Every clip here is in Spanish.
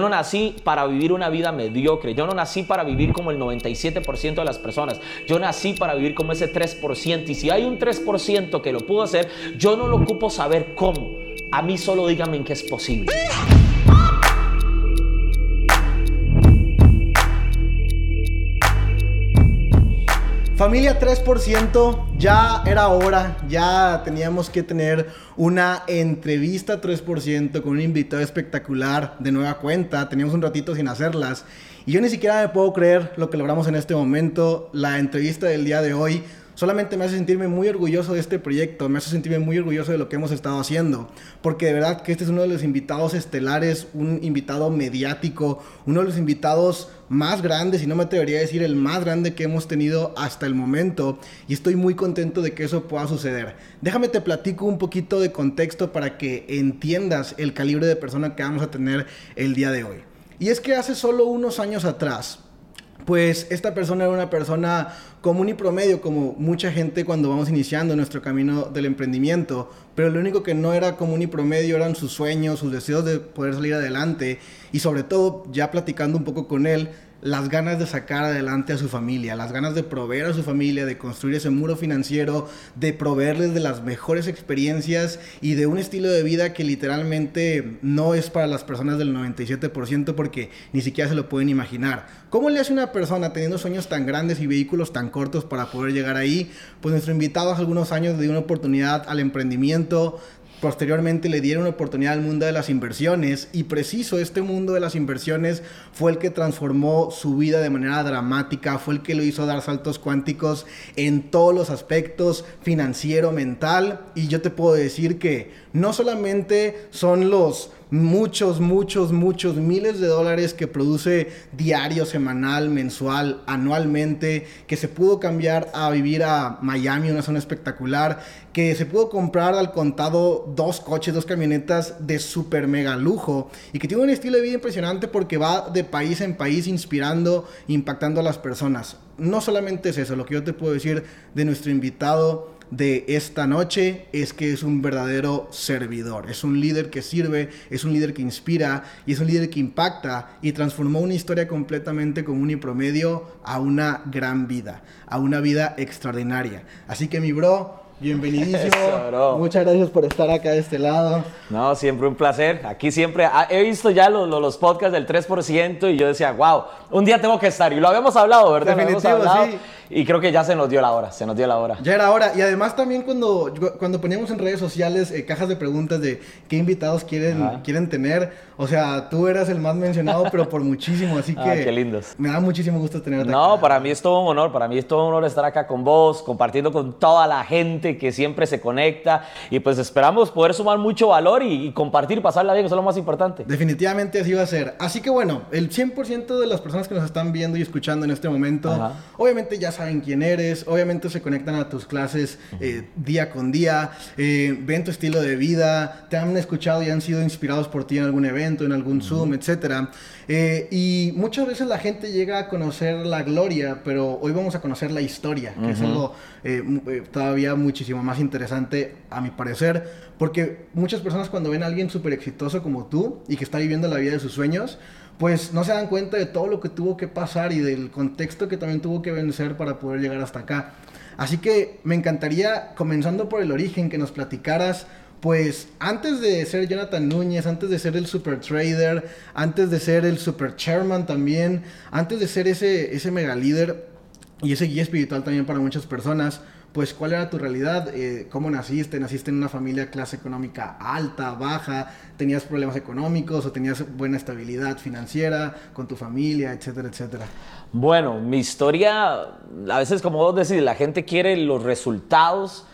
no nací para vivir una vida mediocre, yo no nací para vivir como el 97% de las personas, yo nací para vivir como ese 3% y si hay un 3% que lo pudo hacer, yo no lo ocupo saber cómo, a mí solo díganme en qué es posible. Familia 3%, ya era hora, ya teníamos que tener una entrevista 3% con un invitado espectacular de nueva cuenta, teníamos un ratito sin hacerlas. Y yo ni siquiera me puedo creer lo que logramos en este momento, la entrevista del día de hoy solamente me hace sentirme muy orgulloso de este proyecto, me hace sentirme muy orgulloso de lo que hemos estado haciendo, porque de verdad que este es uno de los invitados estelares, un invitado mediático, uno de los invitados más grandes, y no me atrevería a decir el más grande que hemos tenido hasta el momento, y estoy muy contento de que eso pueda suceder. Déjame te platico un poquito de contexto para que entiendas el calibre de persona que vamos a tener el día de hoy. Y es que hace solo unos años atrás, pues esta persona era una persona común y promedio, como mucha gente cuando vamos iniciando nuestro camino del emprendimiento, pero lo único que no era común y promedio eran sus sueños, sus deseos de poder salir adelante. Y sobre todo, ya platicando un poco con él, las ganas de sacar adelante a su familia, las ganas de proveer a su familia, de construir ese muro financiero, de proveerles de las mejores experiencias y de un estilo de vida que literalmente no es para las personas del 97% porque ni siquiera se lo pueden imaginar. ¿Cómo le hace una persona teniendo sueños tan grandes y vehículos tan cortos para poder llegar ahí? Pues nuestro invitado hace algunos años dio una oportunidad al emprendimiento, Posteriormente le dieron una oportunidad al mundo de las inversiones y preciso este mundo de las inversiones fue el que transformó su vida de manera dramática, fue el que lo hizo dar saltos cuánticos en todos los aspectos financiero, mental. Y yo te puedo decir que no solamente son los muchos, muchos, muchos miles de dólares que produce diario, semanal, mensual, anualmente, que se pudo cambiar a vivir a Miami, una zona espectacular, que se pudo comprar al contado dos coches, dos camionetas de super mega lujo y que tiene un estilo de vida impresionante porque va de país en país inspirando, impactando a las personas. No solamente es eso, lo que yo te puedo decir de nuestro invitado de esta noche es que es un verdadero servidor, es un líder que sirve, es un líder que inspira y es un líder que impacta y transformó una historia completamente común y promedio a una gran vida, a una vida extraordinaria. Así que mi bro, Bienvenidísimo. Muchas gracias por estar acá de este lado. No, siempre un placer. Aquí siempre ah, he visto ya los, los, podcasts del 3% y yo decía, wow, un día tengo que estar. Y lo habíamos hablado, ¿verdad? Definitivo, sí. Y creo que ya se nos dio la hora, se nos dio la hora. Ya era hora. Y además también cuando, cuando poníamos en redes sociales eh, cajas de preguntas de qué invitados quieren, quieren tener, o sea, tú eras el más mencionado, pero por muchísimo, así ah, que... qué lindos. Me da muchísimo gusto tenerte No, para mí es todo un honor, para mí es todo un honor estar acá con vos, compartiendo con toda la gente que siempre se conecta y pues esperamos poder sumar mucho valor y, compartir, pasarla bien, eso es lo más importante. Definitivamente así va a ser. Así que bueno, el 100% de las personas que nos están viendo y escuchando en este momento, obviamente ya saben quién eres, obviamente se conectan a tus clases eh, día con día, eh, ven tu estilo de vida, te han escuchado y han sido inspirados por ti en algún evento, en algún Zoom, etcétera. Eh, y muchas veces la gente llega a conocer la gloria, pero hoy vamos a conocer la historia, que es algo todavía muchísimo más interesante a mi parecer, porque muchas personas cuando ven a alguien súper exitoso como tú y que está viviendo la vida de sus sueños, pues no se dan cuenta de todo lo que tuvo que pasar y del contexto que también tuvo que vencer para poder llegar hasta acá. Así que me encantaría, comenzando por el origen, que nos platicaras, pues antes de ser Jonathan Núñez, antes de ser el super trader, antes de ser el super chairman también, antes de ser ese, ese mega líder y ese guía espiritual también para muchas personas, pues cuál era tu realidad, eh, cómo naciste, naciste en una familia clase económica alta, baja, tenías problemas económicos o tenías buena estabilidad financiera con tu familia, etcétera, etcétera. Bueno, mi historia, a veces como vos decís, la gente quiere los resultados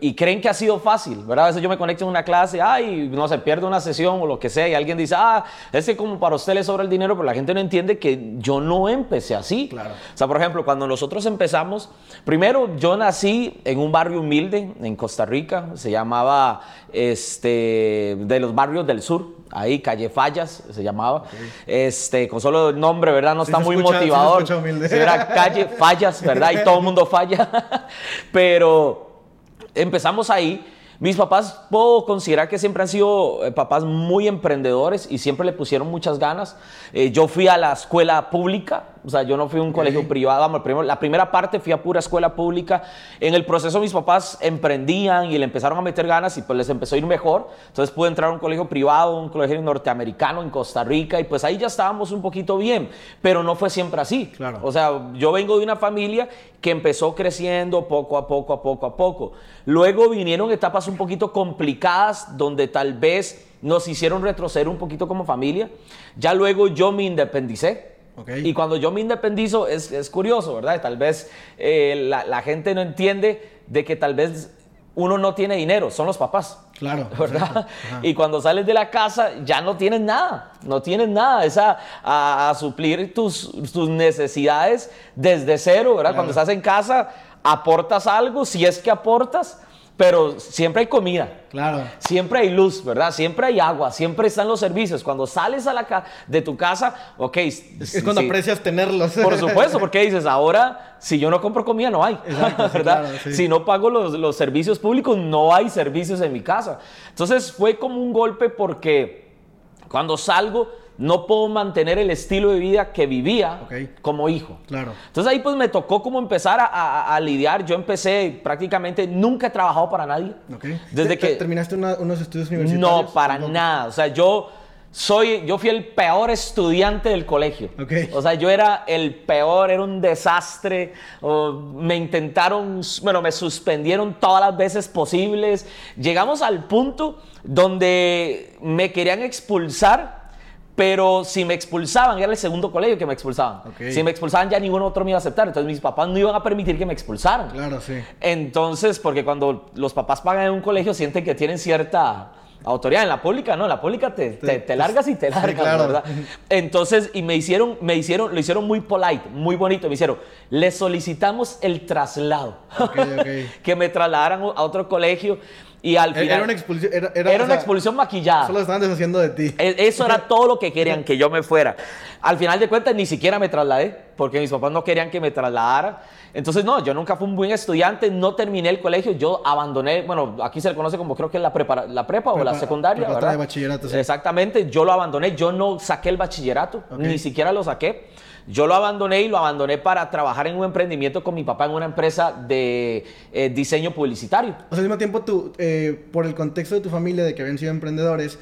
y creen que ha sido fácil, ¿verdad? A veces yo me conecto en una clase, ay, no se pierde una sesión o lo que sea, y alguien dice, ah, es que como para usted le sobra el dinero, pero la gente no entiende que yo no empecé así. Claro. O sea, por ejemplo, cuando nosotros empezamos, primero yo nací en un barrio humilde en Costa Rica, se llamaba, este, de los barrios del sur, ahí, Calle Fallas se llamaba, este, con solo el nombre, ¿verdad? No está muy motivador. era Calle Fallas, ¿verdad? Y todo el mundo falla, pero empezamos ahí Mis papás puedo considerar que siempre han sido eh, papás muy emprendedores y siempre le pusieron muchas ganas. Eh, yo fui a la escuela pública, o sea, yo no fui a un colegio privado. Vamos, la primera parte fui a pura escuela pública. En el proceso mis papás emprendían y le empezaron a meter ganas y pues les empezó a ir mejor. Entonces pude entrar a un colegio privado, un colegio norteamericano en Costa Rica y pues ahí ya estábamos un poquito bien, pero no fue siempre así. Claro. O sea, yo vengo de una familia que empezó creciendo poco a poco, a poco, a poco. Luego vinieron etapas un poquito complicadas donde tal vez nos hicieron retroceder un poquito como familia. Ya luego yo me independicé. Y cuando yo me independizo es, es curioso, ¿verdad? Tal vez eh, la, la gente no entiende de que tal vez uno no tiene dinero, son los papás. Claro. ¿verdad? Y cuando sales de la casa ya no tienes nada, no tienes nada, es a, a- a suplir tus, tus necesidades desde cero, ¿verdad? Cuando estás en casa aportas algo, si es que aportas, pero siempre hay comida. Claro. Siempre hay luz, ¿verdad? Siempre hay agua, siempre están los servicios. Cuando sales a la de tu casa, ok. Es cuando sí, aprecias tenerlos. por supuesto, porque dices, ahora si yo no compro comida no hay, Exacto, ¿verdad? claro, sí. Si no pago los, los servicios públicos, no hay servicios en mi casa. Entonces fue como un golpe porque cuando salgo no puedo mantener el estilo de vida que vivía como hijo. Claro. Entonces ahí pues me tocó como empezar a, a- a lidiar. Yo empecé prácticamente, nunca he trabajado para nadie. Desde ¿Te- que... te- ¿Terminaste una- unos estudios universitarios? No, para nada. O sea, yo soy, yo fui el peor estudiante del colegio. O sea, yo era el peor, era un desastre. me intentaron, bueno, me suspendieron todas las veces posibles. Llegamos al punto donde me querían expulsar. Pero si me expulsaban, era el segundo colegio que me expulsaban. Si me expulsaban, ya ningún otro me iba a aceptar. Entonces mis papás no iban a permitir que me expulsaran. Claro, sí. Entonces, porque cuando los papás pagan en un colegio sienten que tienen cierta autoridad. En la pública no, en la pública te, te, te largas y te sí, largas, claro. ¿verdad? Entonces, y me hicieron, me hicieron, lo hicieron muy polite, muy bonito. Me hicieron, le solicitamos el traslado. Ok, ok. que me trasladaran a otro colegio y al final... Era una expulsión. Era, era o una sea, expulsión maquillada. Solo estaban deshaciendo de ti. E- Eso era todo lo que querían, que yo me fuera. Al final de cuentas, ni siquiera me trasladé, porque mis papás no querían que me trasladara. Entonces, no, yo nunca fui un buen estudiante, no terminé el colegio, yo abandoné, bueno, aquí se le conoce como creo que la, prepara- la prepa o la secundaria, ¿verdad? de bachillerato, sí. Exactamente, yo lo abandoné, yo no saqué el bachillerato, Ok. ni siquiera lo saqué. Yo lo abandoné y lo abandoné para trabajar en un emprendimiento con mi papá en una empresa de eh, diseño publicitario. O sea, al mismo tiempo, tú, eh, por el contexto de tu familia, de que habían sido emprendedores,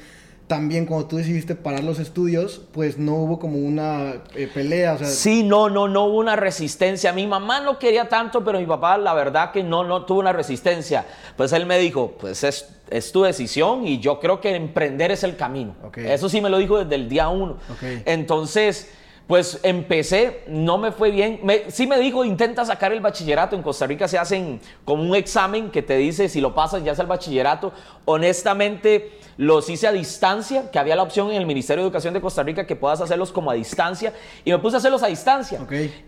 también cuando tú decidiste parar los estudios, pues no hubo como una eh, pelea. O sea, Sí, no, no, no hubo una resistencia. Mi mamá no quería tanto, pero mi papá, la verdad que no, no tuvo una resistencia. Pues él me dijo, pues es, es tu decisión y yo creo que emprender es el camino. Eso sí me lo dijo desde el día uno. Entonces, pues empecé, no me fue bien. Me- sí me dijo, intenta sacar el bachillerato. En Costa Rica se hacen como un examen que te dice si lo pasas ya es el bachillerato. Honestamente, los hice a distancia, que había la opción en el Ministerio de Educación de Costa Rica que puedas hacerlos como a distancia. Y me puse a hacerlos a distancia.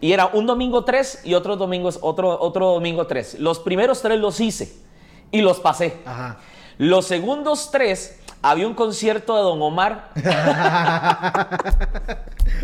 Y era un domingo tres y otro domingo, otro, otro domingo tres. Los primeros tres los hice y los pasé. Ajá. Los segundos tres, había un concierto de Don Omar.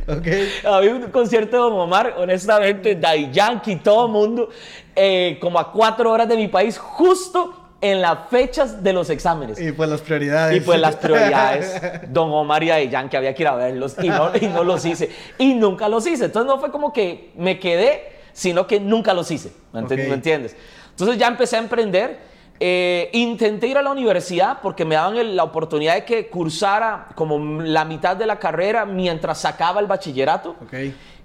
Ok. Había un concierto de Don Omar, honestamente, Daddy Yankee, todo el mundo, eh, como a cuatro horas de mi país, justo en las fechas de los exámenes. Y pues las prioridades. Y pues las prioridades, Don Omar y Daddy Yankee, había que ir a verlos y no, y no los hice. Y nunca los hice. Entonces no fue como que me quedé, sino que nunca los hice. ¿Me, enti- Ok. me entiendes? Entonces ya empecé a emprender. Eh, intenté ir a la universidad porque me daban el- la oportunidad de que cursara como la mitad de la carrera mientras sacaba el bachillerato. Ok.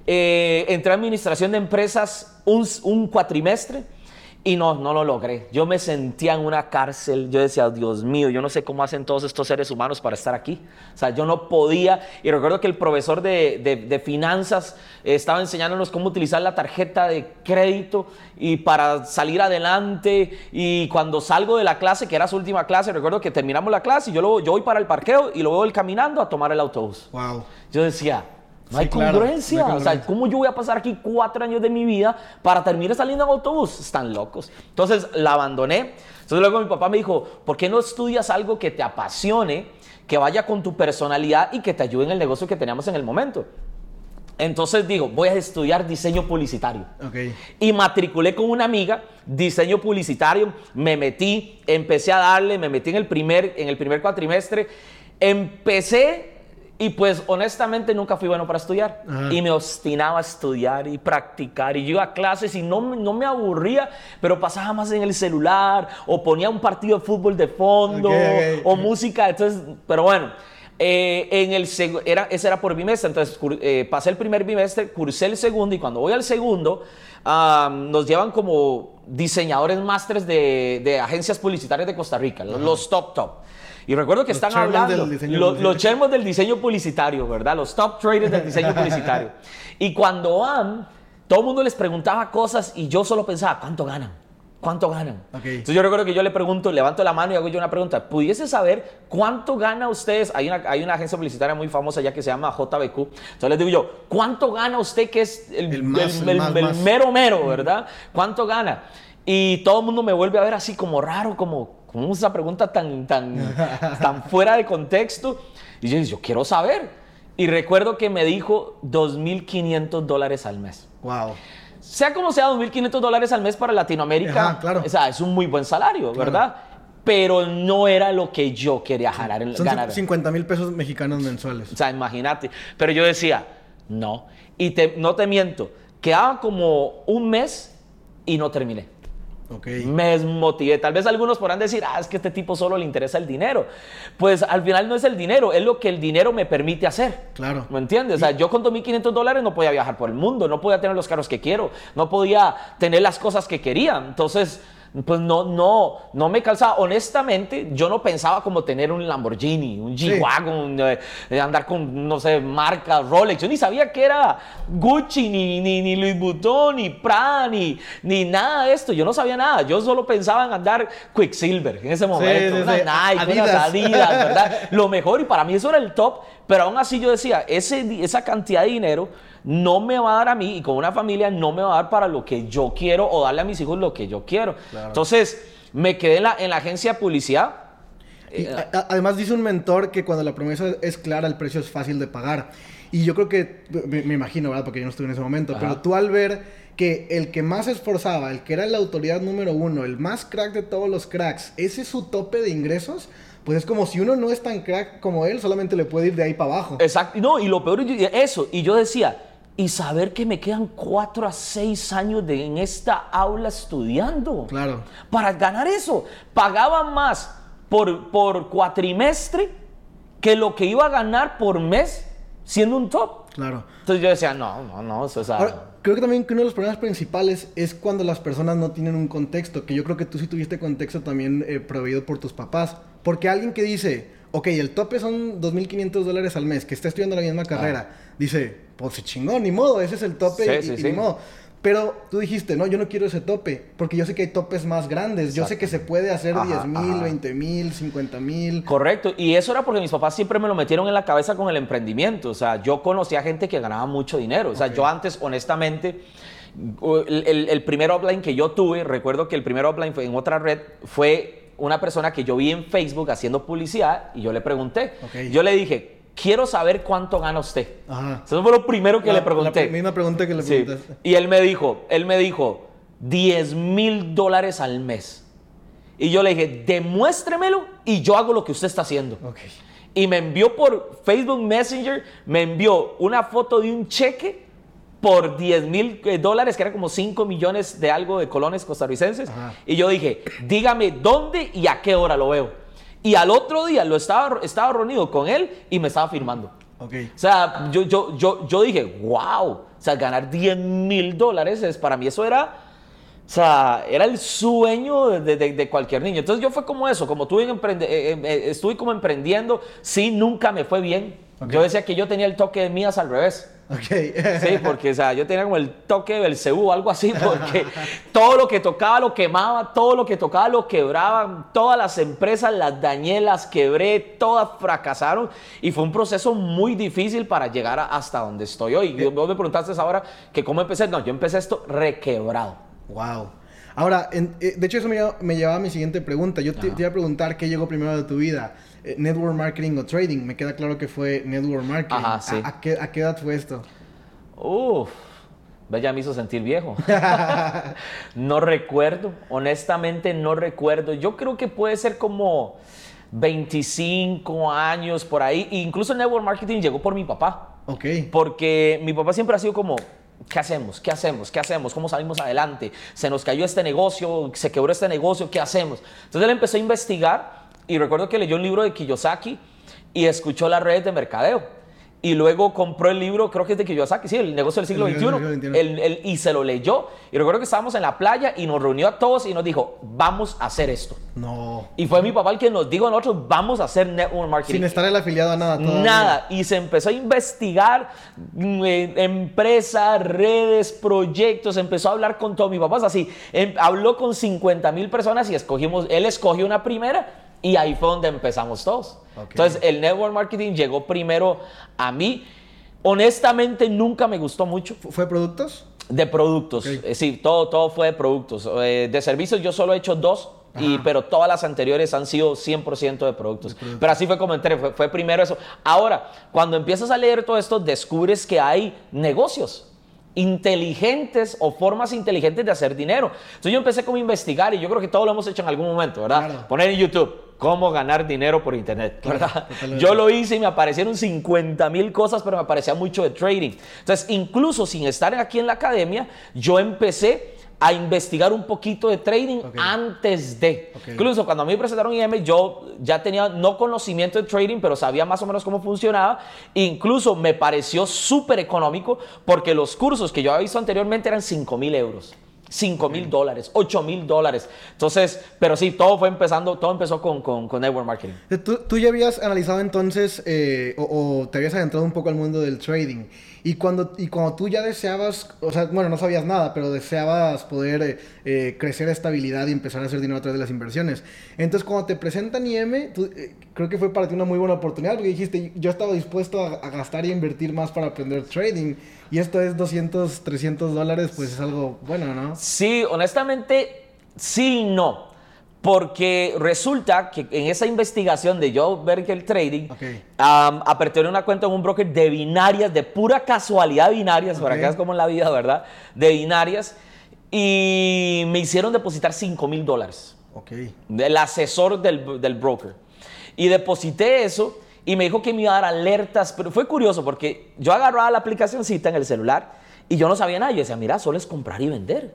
Eh, entré a administración de empresas un, un cuatrimestre y no, no lo logré. Yo me sentía en una cárcel. Yo decía, Dios mío, yo no sé cómo hacen todos estos seres humanos para estar aquí. O sea, yo no podía. Y recuerdo que el profesor de, de- de finanzas eh, estaba enseñándonos cómo utilizar la tarjeta de crédito y para salir adelante. Y cuando salgo de la clase, que era su última clase, recuerdo que terminamos la clase y yo, lo- yo voy para el parqueo y lo veo él caminando a tomar el autobús. Wow. Yo decía, no Sí, hay claro, congruencia. no hay O sea. ¿cómo yo voy a pasar aquí cuatro años de mi vida para terminar saliendo en autobús? Están locos. Entonces la abandoné. Entonces luego mi papá me dijo, ¿por qué no estudias algo que te apasione, que vaya con tu personalidad y que te ayude en el negocio que teníamos en el momento? Entonces digo, voy a estudiar diseño publicitario. Ok. Y matriculé con una amiga, diseño publicitario, me metí, empecé a darle, me metí en el primer, en el primer cuatrimestre, empecé y pues honestamente nunca fui bueno para estudiar. Ajá. Y me obstinaba a estudiar y practicar. Y yo iba a clases y no, me- no me aburría, pero pasaba más en el celular o ponía un partido de fútbol de fondo o música. Entonces, pero bueno. eh, en el era, ese era por bimestre, entonces eh, pasé el primer bimestre, cursé el segundo y cuando voy al segundo nos llevan como diseñadores másteres de, de agencias publicitarias de Costa Rica, los top top. Y recuerdo que Los están hablando, del diseño lo- publicitario. los chairman del diseño publicitario, ¿verdad? Los top traders del diseño publicitario. Y cuando van, todo el mundo les preguntaba cosas y yo solo pensaba, ¿cuánto ganan? ¿Cuánto ganan? Ok. Entonces yo recuerdo que yo le pregunto, levanto la mano y hago yo una pregunta. ¿Pudiese saber cuánto gana ustedes? Hay una, hay una agencia publicitaria muy famosa ya que se llama JBQ. Entonces les digo yo, ¿cuánto gana usted que es el, El más, el- el más, más? mero mero, ¿verdad? ¿Cuánto gana? Y todo el mundo me vuelve a ver así como raro, como, como esa pregunta tan, tan, tan fuera de contexto. Y yo, yo quiero saber. Y recuerdo que me dijo 2.500 dólares al mes. Wow. Sea como sea, 2.500 dólares al mes para Latinoamérica, Ajá, claro. o sea, es un muy buen salario, ¿verdad? Pero no era lo que yo quería ganar. en- Son ganar. 50 mil pesos mexicanos mensuales. O sea, imagínate. Pero yo decía, no. Y te- no te miento, quedaba como un mes y no terminé. Ok. Me desmotivé. Tal vez algunos podrán decir, ah, es que a este tipo solo le interesa el dinero. Pues al final no es el dinero, es lo que el dinero me permite hacer. Claro. ¿Me entiendes? O sea, yo con 2.500 dólares no podía viajar por el mundo, no podía tener los carros que quiero, no podía tener las cosas que quería. Entonces, pues no, no, no me calzaba. Honestamente, yo no pensaba como tener un Lamborghini, un. G-Wagon, eh, eh, andar con, no sé, marcas Rolex. Yo ni sabía que era Gucci, ni, ni, ni Louis Vuitton, ni Prada, ni, ni nada de esto. Yo no sabía nada. Yo solo pensaba en andar Quicksilver en ese momento. sí, sí. Nike, Adidas. unas Adidas, ¿verdad? Lo mejor, y para mí eso era el top, pero aún así yo decía, ese, esa cantidad de dinero no me va a dar a mí y con una familia no me va a dar para lo que yo quiero o darle a mis hijos lo que yo quiero. Entonces, me quedé en la, en la agencia de publicidad. Y Eh, a- además dice un mentor que cuando la promesa es clara, el precio es fácil de pagar. Y yo creo que, me, me imagino, ¿verdad? Porque yo no estuve en ese momento, Ajá. pero tú al ver que el que más se esforzaba, el que era la autoridad número uno, el más crack de todos los cracks, ese es su tope de ingresos, pues es como si uno no es tan crack como él, solamente le puede ir de ahí para abajo. Exacto. No, y lo peor es eso. Y yo decía, y saber que me quedan cuatro a seis años de, en esta aula estudiando. Claro. Para ganar eso, pagaba más por, por cuatrimestre que lo que iba a ganar por mes siendo un top. Claro. Entonces yo decía, no, no, no, eso es Ahora, creo que también que uno de los problemas principales es cuando las personas no tienen un contexto, que yo creo que tú sí tuviste contexto también eh, proveído por tus papás. Porque alguien que dice, ok, el tope son 2.500 dólares al mes, que está estudiando la misma carrera, dice, pues se chingó, ni modo, ese es el tope Sí, y, sí, y sí. ni modo. Pero tú dijiste, no, yo no quiero ese tope, porque yo sé que hay topes más grandes, yo sé que se puede hacer Ajá, 10 mil, ajá. 20 mil, 50 mil. Correcto, y eso era porque mis papás siempre me lo metieron en la cabeza con el emprendimiento. O sea, yo conocía gente que ganaba mucho dinero. O sea, yo antes, honestamente, el, el- el primer offline que yo tuve, recuerdo que el primer offline fue en otra red, fue una persona que yo vi en Facebook haciendo publicidad y yo le pregunté. Yo le dije, quiero saber cuánto gana usted. Ajá. Eso fue lo primero que La- le pregunté. La misma pregunta que le Sí. preguntaste. Y él me dijo, él me dijo, 10 mil dólares al mes. Y yo le dije, demuéstremelo y yo hago lo que usted está haciendo. Y me envió por Facebook Messenger, me envió una foto de un cheque por 10 mil eh, dólares, que eran como 5 millones de algo de colones costarricenses. Ajá. Y yo dije, dígame dónde y a qué hora lo veo. Y al otro día lo estaba, estaba reunido con él y me estaba firmando. Ok. O sea, yo, yo, yo, yo dije, wow, o sea, ganar 10 mil dólares, es, para mí eso era, o sea, era el sueño de, de- de cualquier niño. Entonces yo fue como eso, como tuve en emprende- eh, eh, eh, estuve como emprendiendo, sí, nunca me fue bien. Yo decía que yo tenía el toque de mías al revés. Ok. Sí, porque o sea, yo tenía como el toque de Belcebú o algo así, porque todo lo que tocaba lo quemaba, todo lo que tocaba lo quebraba, todas las empresas las dañé, las quebré, todas fracasaron y fue un proceso muy difícil para llegar a- hasta donde estoy hoy. Y Vos me preguntaste ahora que cómo empecé, no, yo empecé esto requebrado. Wow. Ahora, en- eh, de hecho eso me, lleva- me llevaba a mi siguiente pregunta. Yo te, te iba a preguntar qué llegó primero de tu vida, eh, network marketing o trading. Me queda claro que fue network marketing. Ajá, sí. ¿A, a qué, a qué edad fue esto? Uf, ya me hizo sentir viejo. no recuerdo, honestamente no recuerdo. Yo creo que puede ser como 25 años por ahí. Incluso el network marketing llegó por mi papá. Ok. Porque mi papá siempre ha sido como, ¿qué hacemos? ¿Qué hacemos? ¿Qué hacemos? ¿Cómo salimos adelante? Se nos cayó este negocio, se quebró este negocio, ¿qué hacemos? Entonces él empezó a investigar y recuerdo que leyó un libro de Kiyosaki y escuchó las redes de mercadeo y luego compró el libro, creo que es de Kiyosaki, sí, el negocio del siglo XXI, y se lo leyó. Y recuerdo que estábamos en la playa y nos reunió a todos y nos dijo, vamos a hacer esto. No. Y fue mi papá el que nos dijo a nosotros, vamos a hacer network marketing. Sin estar el afiliado a nada. Nada. Y se empezó a investigar mm, eh, empresas, redes, proyectos, empezó a hablar con todo. Mi papá es así, em, habló con 50 mil personas y escogimos, él escogió una primera y ahí fue donde empezamos todos. Entonces, el network marketing llegó primero a mí. Honestamente, nunca me gustó mucho. ¿Fue productos? De productos. Eh, sí, todo, todo fue de productos. Eh, de servicios yo solo he hecho dos. Y, pero todas las anteriores han sido 100% de productos. Pero así fue como entré, fue, fue primero eso. Ahora, cuando empiezas a leer todo esto, descubres que hay negocios inteligentes o formas inteligentes de hacer dinero. Entonces yo empecé como a investigar y yo creo que todo lo hemos hecho en algún momento, ¿verdad? Poner en YouTube cómo ganar dinero por internet, ¿verdad? yo lo hice y me aparecieron 50 mil cosas, pero me aparecía mucho de trading. Entonces, incluso sin estar aquí en la academia, yo empecé a investigar un poquito de trading antes de. Incluso cuando a mí me presentaron IM, yo ya tenía no conocimiento de trading, pero sabía más o menos cómo funcionaba. Incluso me pareció súper económico porque los cursos que yo había visto anteriormente eran 5 mil euros. 5 mil dólares, 8 mil dólares. Entonces, pero sí, todo fue empezando, todo empezó con, con, con network marketing. ¿Tú, ¿Tú, ya habías analizado entonces eh, o, o, te habías adentrado un poco al mundo del trading? Y cuando, y cuando tú ya deseabas, o sea, bueno, no sabías nada, pero deseabas poder eh, eh, crecer estabilidad y empezar a hacer dinero a través de las inversiones. Entonces, cuando te presentan IM, tú, eh, creo que fue para ti una muy buena oportunidad porque dijiste, yo estaba dispuesto a, a, gastar y invertir más para aprender trading. Y esto es 200, 300 dólares, pues es algo bueno, ¿no? Sí, honestamente, sí y no. Porque resulta que en esa investigación de que el trading, okay. um, aperté una cuenta en un broker de binarias, de pura casualidad binarias, okay. para que es como en la vida, ¿verdad? De binarias. Y me hicieron depositar 5 mil dólares. Ok. Del asesor del, del broker. Y deposité eso y me dijo que me iba a dar alertas. Pero fue curioso porque yo agarraba la aplicacióncita en el celular y yo no sabía nada. Yo decía, mira, solo es comprar y vender.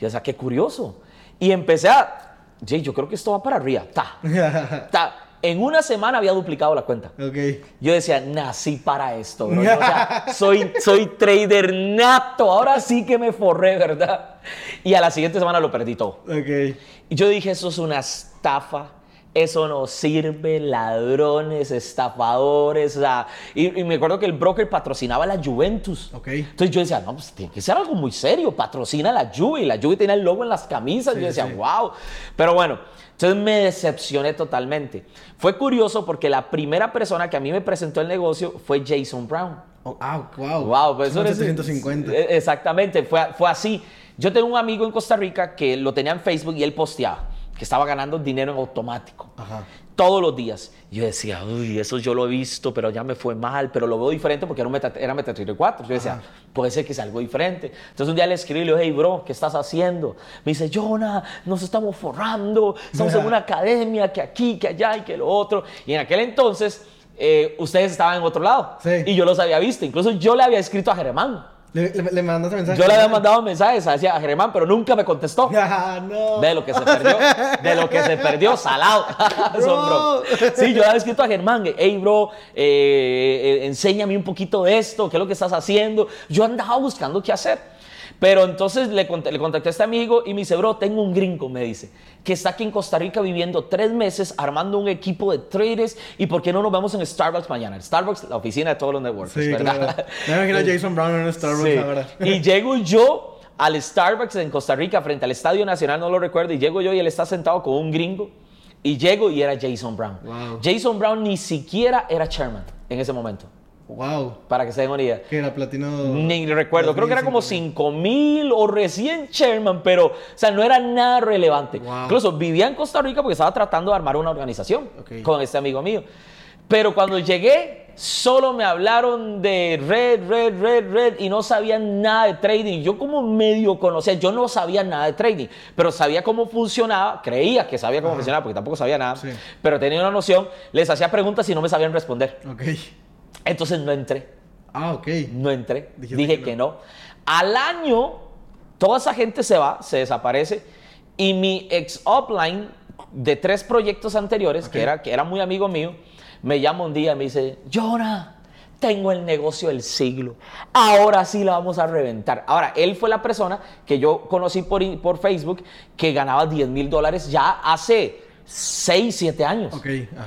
Yo decía, qué curioso. Y empecé a Jay, yo creo que esto va para arriba. Ta, ta. En una semana había duplicado la cuenta. Okay. Yo decía, nací para esto, bro. Yo, o sea, soy, soy trader nato. Ahora sí que me forré, ¿verdad? Y a la siguiente semana lo perdí todo. Okay. Y yo dije, eso es una estafa. Eso no sirve, ladrones, estafadores. O sea, y, y, me acuerdo que el broker patrocinaba la Juventus. Okay. Entonces yo decía, no, pues tiene que ser algo muy serio. Patrocina la Juve. Y la Juve tenía el logo en las camisas. Sí, yo decía, sí. wow. Pero bueno, entonces me decepcioné totalmente. Fue curioso porque la primera persona que a mí me presentó el negocio fue Jason Brown. Oh, ah, wow. Wow, pues eso 750. Es, exactamente, fue, fue así. Yo tengo un amigo en Costa Rica que lo tenía en Facebook y él posteaba que estaba ganando dinero en automático. Ajá. Todos los días. Yo decía, uy, eso yo lo he visto, pero ya me fue mal, pero lo veo diferente porque era, un meta, era Meta 4. Yo decía, Ajá. puede ser que sea algo diferente. Entonces un día le escribí y le dije, hey, bro, ¿qué estás haciendo? Me dice, Jonah, nos estamos forrando, estamos en una academia, que aquí, que allá y que lo otro. Y en aquel entonces, eh, ustedes estaban en otro lado. Sí. Y yo los había visto. Incluso yo le había escrito a Germán. ¿Le, le, le mandaste mensajes? Yo le había mandado mensajes hacia a Germán, pero nunca me contestó. Ah, no. De lo que se perdió. De lo que se perdió, salado. Bro. Sí, yo le había escrito a Germán, hey, bro, eh, eh, enséñame un poquito de esto, qué es lo que estás haciendo. Yo andaba buscando qué hacer. Pero entonces le, le contacté a este amigo y me dice, bro, tengo un gringo, me dice, que está aquí en Costa Rica viviendo tres meses, armando un equipo de traders y por qué no nos vemos en Starbucks mañana. Starbucks, la oficina de todos los networks, sí, ¿verdad? Claro. Me imagino a Jason Brown en Starbucks Sí. ahora. Y llego yo al Starbucks en Costa Rica frente al Estadio Nacional, no lo recuerdo, y llego yo y él está sentado con un gringo y llego y era Jason Brown. Wow. Jason Brown ni siquiera era chairman en ese momento. Wow. Para que se den una idea. Que era platino. Ni recuerdo, creo que era como 5 mil o recién chairman, pero, o sea, no era nada relevante. Wow. Incluso vivía en Costa Rica porque estaba tratando de armar una organización Ok. con este amigo mío. Pero cuando llegué, solo me hablaron de red, red, red, red y no sabían nada de trading. Yo como medio conocía, yo no sabía nada de trading, pero sabía cómo funcionaba, creía que sabía cómo funcionaba porque tampoco sabía nada, Sí. pero tenía una noción, les hacía preguntas y no me sabían responder. Ok. Entonces no entré, Ah, ok. no entré, Dijiste dije que que no. Al año, toda esa gente se va, se desaparece y mi ex upline de tres proyectos anteriores, que, era, que era muy amigo mío, me llama un día y me dice, Jonah, tengo el negocio del siglo, ahora sí la vamos a reventar. Ahora, él fue la persona que yo conocí por, por Facebook que ganaba 10 mil dólares ya hace 6, 7 años.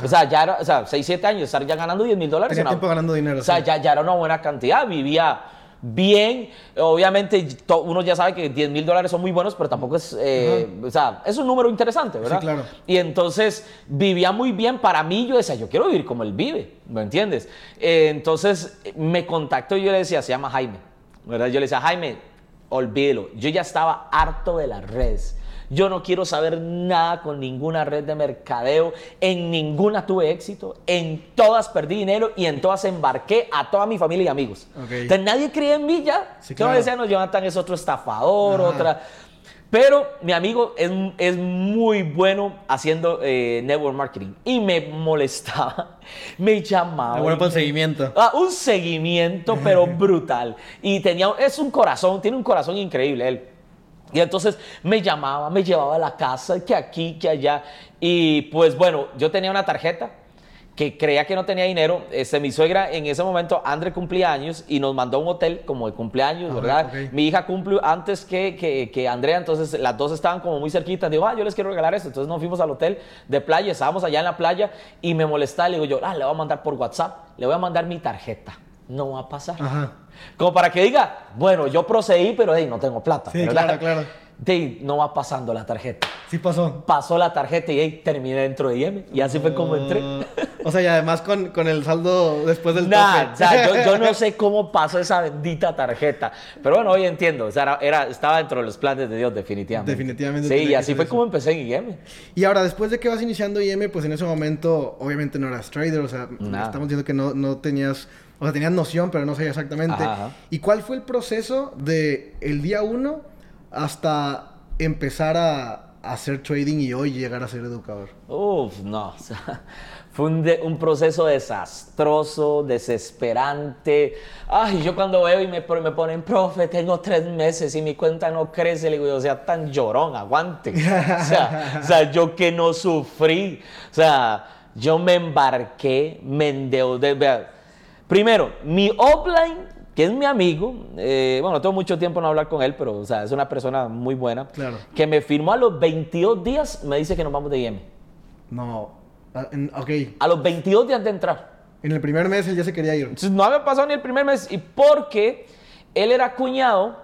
O sea, ya era, o sea, 6, 7 años, estar ya ganando 10 mil dólares. Tenía tiempo ganando dinero, O sea, sí. ya, ya era una buena cantidad, vivía bien. Obviamente, to- uno ya sabe que 10 mil dólares son muy buenos, pero tampoco es, eh, o sea, es un número interesante, ¿verdad? claro. Y entonces vivía muy bien. Para mí, yo decía, yo quiero vivir como él vive, ¿me entiendes? Eh, entonces me contactó y yo le decía, se llama Jaime, ¿verdad? Yo le decía, Jaime, olvídelo. Yo ya estaba harto de las redes. Yo no quiero saber nada con ninguna red de mercadeo. En ninguna tuve éxito. En todas perdí dinero y en todas embarqué a toda mi familia y amigos. Ok. Entonces nadie creía en mí ya. Sí, claro. decía, no, Jonathan es otro estafador, Ajá. otra. Pero mi amigo es, es muy bueno haciendo eh, network marketing y me molestaba, me llamaba. Ah, bueno el me- seguimiento. Ah, un seguimiento, pero brutal. Y tenía, es un corazón, tiene un corazón increíble él. Y entonces me llamaba, me llevaba a la casa, que aquí, que allá. Y pues bueno, yo tenía una tarjeta que creía que no tenía dinero. Este, mi suegra en ese momento, Andre cumplía años y nos mandó a un hotel como de cumpleaños, Ah, ¿verdad? Mi hija cumple antes que, que, que Andrea, entonces las dos estaban como muy cerquitas. Digo, ah, yo les quiero regalar esto. Entonces nos fuimos al hotel de playa, estábamos allá en la playa y me molestaba. Le digo yo, ah, le voy a mandar por WhatsApp, le voy a mandar mi tarjeta. No va a pasar. Ajá. Como para que diga, bueno, yo procedí, pero hey, no tengo plata. Sí, ¿verdad? claro, claro. Dey, no va pasando la tarjeta. Sí pasó. Pasó la tarjeta y hey, terminé dentro de IEM. Y así fue como entré. Ah, o sea, y además con, con el saldo después del Nah, o sea, yo, yo no sé cómo pasó esa bendita tarjeta. Pero bueno, hoy entiendo. O sea, era, era- estaba dentro de los planes de Dios, definitivamente. Definitivamente Sí, y así fue eso. como empecé en IEM. Y ahora, después de que vas iniciando IM, pues en ese momento, obviamente no eras trader, o sea, Nada. estamos diciendo que no, no tenías, o sea, tenías noción, pero no sabías exactamente. Ajá, ajá. ¿Y cuál fue el proceso de el día uno hasta empezar a, hacer trading y hoy llegar a ser educador? Uf, no. o sea, fue un, de- un proceso desastroso, desesperante. Ay, yo cuando veo y me, me ponen, profe, tengo tres meses y mi cuenta no crece, le digo, o sea, tan llorón, aguante. O sea, o sea, yo que no sufrí. O sea, yo me embarqué, me endeudé. Vea, Primero, mi offline, que es mi amigo, eh, bueno, tengo mucho tiempo no hablar con él, pero o sea, es una persona muy buena, Claro. que me firmó a los 22 días, me dice que nos vamos de IEM. No. Ok. A los 22 días de entrar. En el primer mes él ya se quería ir. Entonces, no había pasado ni el primer mes. Y porque él era cuñado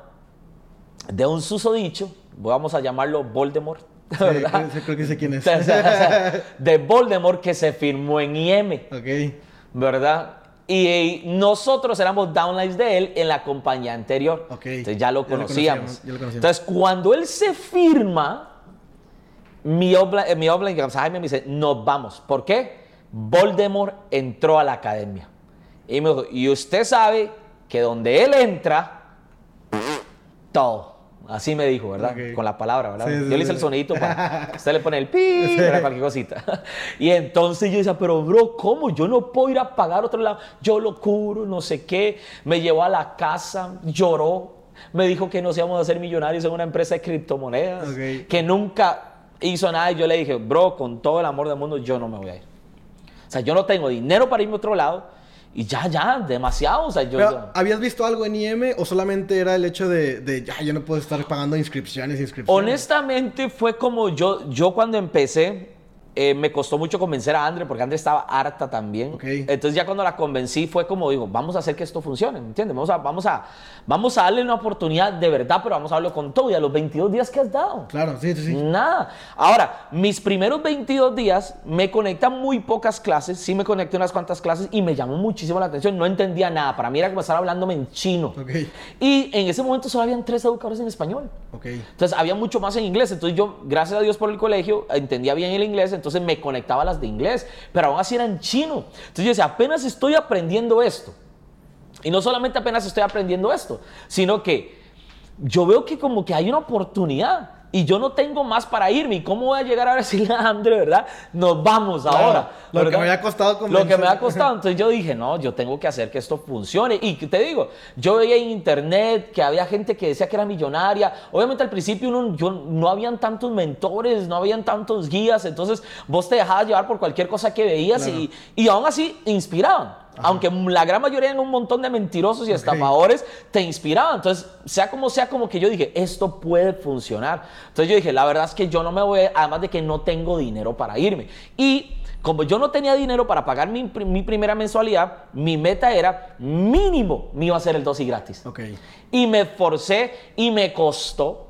de un susodicho, vamos a llamarlo Voldemort, Sí, ¿verdad? creo, sí, creo que sé quién es. De Voldemort que se firmó en IM, ok. ¿verdad? Y, nosotros éramos downlines de él en la compañía anterior. Entonces ya lo Ya lo conocíamos. conocíamos, ya lo conocíamos. Entonces cuando él se firma, mi upline, eh, mi Jaime me dice, nos vamos. ¿Por qué? Voldemort entró a la academia. Y me dijo, y usted sabe que donde él entra, todo. Así me dijo, ¿verdad? Con la palabra, ¿verdad? Sí, sí, yo le hice sí. el sonidito para usted le pone el pi, ¿verdad? cualquier cosita. Y entonces yo decía, pero bro, ¿cómo? Yo no puedo ir a pagar otro lado. Yo lo cubro, no sé qué. Me llevó a la casa, lloró. Me dijo que nos íbamos a hacer millonarios en una empresa de criptomonedas. Que nunca hizo nada. Y yo le dije, bro, con todo el amor del mundo, yo no me voy a ir. O sea, yo no tengo dinero para irme a otro lado. Y ya, ya, demasiado. O sea, yo... Pero, yo- ¿Habías visto algo en IM o solamente era el hecho de, de ya, yo no puedo estar pagando inscripciones, inscripciones? Honestamente fue como yo, yo cuando empecé, eh, me costó mucho convencer a Andre porque Andre estaba harta también. Ok. Entonces ya cuando la convencí fue como digo, vamos a hacer que esto funcione, ¿me entiendes? Vamos a, vamos, a, vamos a darle una oportunidad de verdad, pero vamos a darlo con todo y a los 22 días que has dado. Claro, sí, sí, sí. Nada. Ahora, mis primeros 22 días me conectan muy pocas clases, sí me conecté unas cuantas clases y me llamó muchísimo la atención, no entendía nada, para mí era como estar hablándome en chino. Ok, Y en ese momento solo habían tres educadores en español. ok. Entonces había mucho más en inglés. Entonces yo, gracias a Dios por el colegio, entendía bien el inglés. Entonces entonces me conectaba a las de inglés, pero aún así eran chino. Entonces yo decía, apenas estoy aprendiendo esto. Y no solamente apenas estoy aprendiendo esto, sino que yo veo que como que hay una oportunidad y yo no tengo más para irme. ¿Y cómo voy a llegar a decirle a André, verdad? Nos vamos ahora. Lo ¿verdad? que me había costado Lo que convencer. me ha costado. Entonces yo dije, no, yo tengo que hacer que esto funcione. Y te digo, yo veía en internet que había gente que decía que era millonaria. Obviamente al principio uno, yo, no habían tantos mentores, no habían tantos guías. Entonces vos te dejabas llevar por cualquier cosa que veías y, y aún así inspiraban. Aunque la gran mayoría eran un montón de mentirosos y estafadores, te inspiraban. Entonces, sea como sea, como que yo dije, esto puede funcionar. Entonces yo dije, la verdad es que yo no me voy, además de que no tengo dinero para irme. Y como yo no tenía dinero para pagar mi, mi primera mensualidad, mi meta era mínimo me iba a hacer el dosis gratis. Ok. Y me forcé y me costó.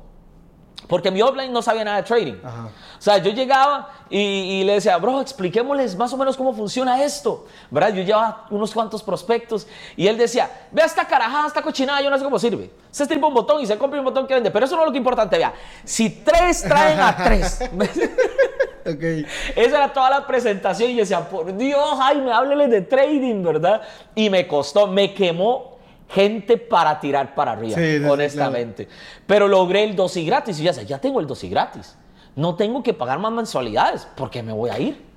Porque mi offline no sabía nada de trading. Ajá. O sea, yo llegaba y, y le decía, bro, expliquémosles más o menos cómo funciona esto. ¿Verdad? Yo llevaba unos cuantos prospectos y él decía, vea esta carajada, esta cochinada, yo no sé cómo sirve. Se estripa un botón y se compra un botón que vende. Pero eso no es lo que importante, vea. Si tres traen a tres. Ok. Esa era toda la presentación y yo decía, por Dios, Jaime, hábleles de trading, ¿verdad? Y me costó, me quemó gente para tirar para arriba, Sí, honestamente. Pero logré el dosis gratis y ya sé, ya tengo el dosis gratis. No tengo que pagar más mensualidades porque me voy a ir.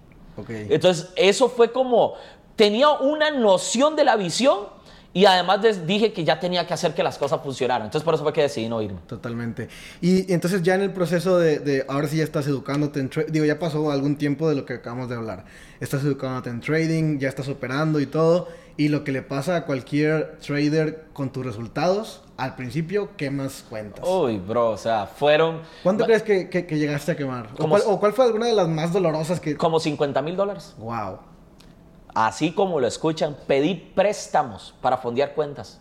Entonces, eso fue como, tenía una noción de la visión y además des- dije que ya tenía que hacer que las cosas funcionaran. Entonces, por eso fue que decidí no irme. Totalmente. Y entonces ya en el proceso de, de ahora sí ya estás educándote en trading, digo, ya pasó algún tiempo de lo que acabamos de hablar. Estás educándote en trading, ya estás operando y todo. Y lo que le pasa a cualquier trader con tus resultados, al principio quemas cuentas. Uy, bro, o sea, fueron ¿Cuánto crees que, que- que llegaste a quemar? ¿O cuál, o cuál fue alguna de las más dolorosas que... como 50 mil dólares. Wow. Así como lo escuchan, pedí préstamos para fondear cuentas.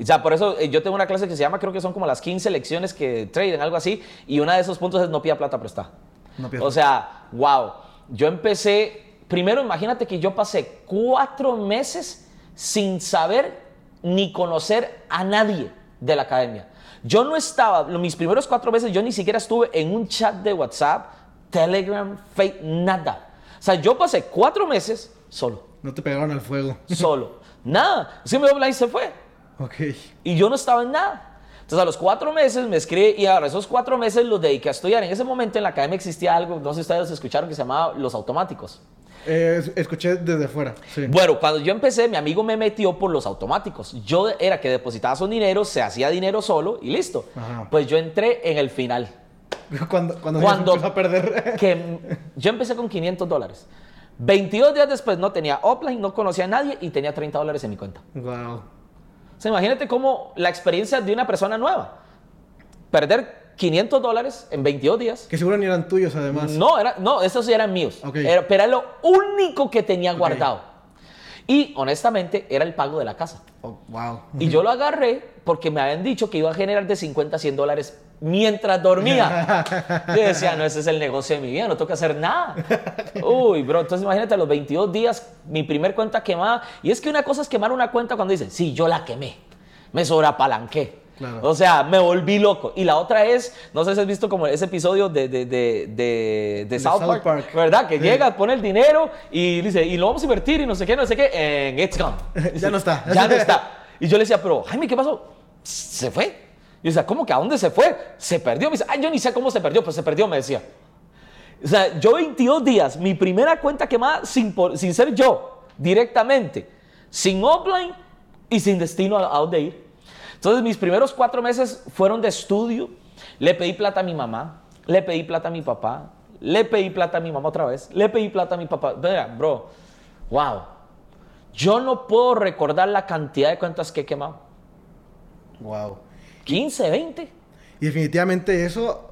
O sea, por eso eh, yo tengo una clase que se llama, creo que son como las 15 lecciones que traden, algo así, y uno de esos puntos es no pida plata prestada. No pienso. O sea, wow. Yo empecé, primero imagínate que yo pasé cuatro meses sin saber ni conocer a nadie de la academia. Yo no estaba, mis primeros cuatro meses yo ni siquiera estuve en un chat de WhatsApp, Telegram, Facebook, nada. O sea, yo pasé cuatro meses solo, no te pegaron al fuego. solo, nada. Mi offline se fue. ok. Y yo no estaba en nada. Entonces a los cuatro meses me escribe y ahora esos cuatro meses los dediqué a estudiar. En ese momento en la academia existía algo, no sé si ustedes escucharon, que se llamaba los automáticos. Eh, es- escuché desde fuera. Sí. Bueno, cuando yo empecé, mi amigo me metió por los automáticos. Yo era que depositabas un dinero, se hacía dinero solo y listo. Ajá. Pues yo entré en el final. Cuando, cuando, Cuando- a perder. Que yo empecé con 500 dólares. 22 días después no tenía offline, no conocía a nadie y tenía 30 dólares en mi cuenta. wow. O sea, imagínate cómo la experiencia de una persona nueva. Perder 500 dólares en 22 días. Que seguro ni eran tuyos además. No, era, no, esos sí eran míos. Era- pero era lo único que tenía guardado. Y honestamente era el pago de la casa. Oh, wow. Y yo lo agarré porque me habían dicho que iba a generar de 50 a 100 dólares mientras dormía. Yo decía, no, ese es el negocio de mi vida, no tengo que hacer nada. Uy, bro, entonces imagínate a los 22 días, mi primer cuenta quemada. Y es que una cosa es quemar una cuenta cuando dicen, sí, yo la quemé, me sobreapalanqué. Claro. O sea, me volví loco. Y la otra es, no sé si has visto como ese episodio de, de, de, de, de South, Park, Park. ¿verdad? Que Sí. llega, pone el dinero y dice, y lo vamos a invertir y no sé qué, no sé qué, en It's Gone. Ya no está. Ya no está. Y yo le decía, pero Jaime, ¿qué pasó? Se fue. Y yo decía, ¿cómo que a dónde se fue? Se perdió. Me dice, ay, yo ni sé cómo se perdió, pero se perdió, me decía. O sea, yo 22 días, mi primera cuenta quemada sin, por- sin ser yo, directamente, sin offline y sin destino a, a dónde ir. Entonces, mis primeros cuatro meses fueron de estudio. Le pedí plata a mi mamá, le pedí plata a mi papá, le pedí plata a mi mamá otra vez, le pedí plata a mi papá. Mira, bro, wow. Yo no puedo recordar la cantidad de cuentas que he quemado. Wow. 15, 20. Y definitivamente eso,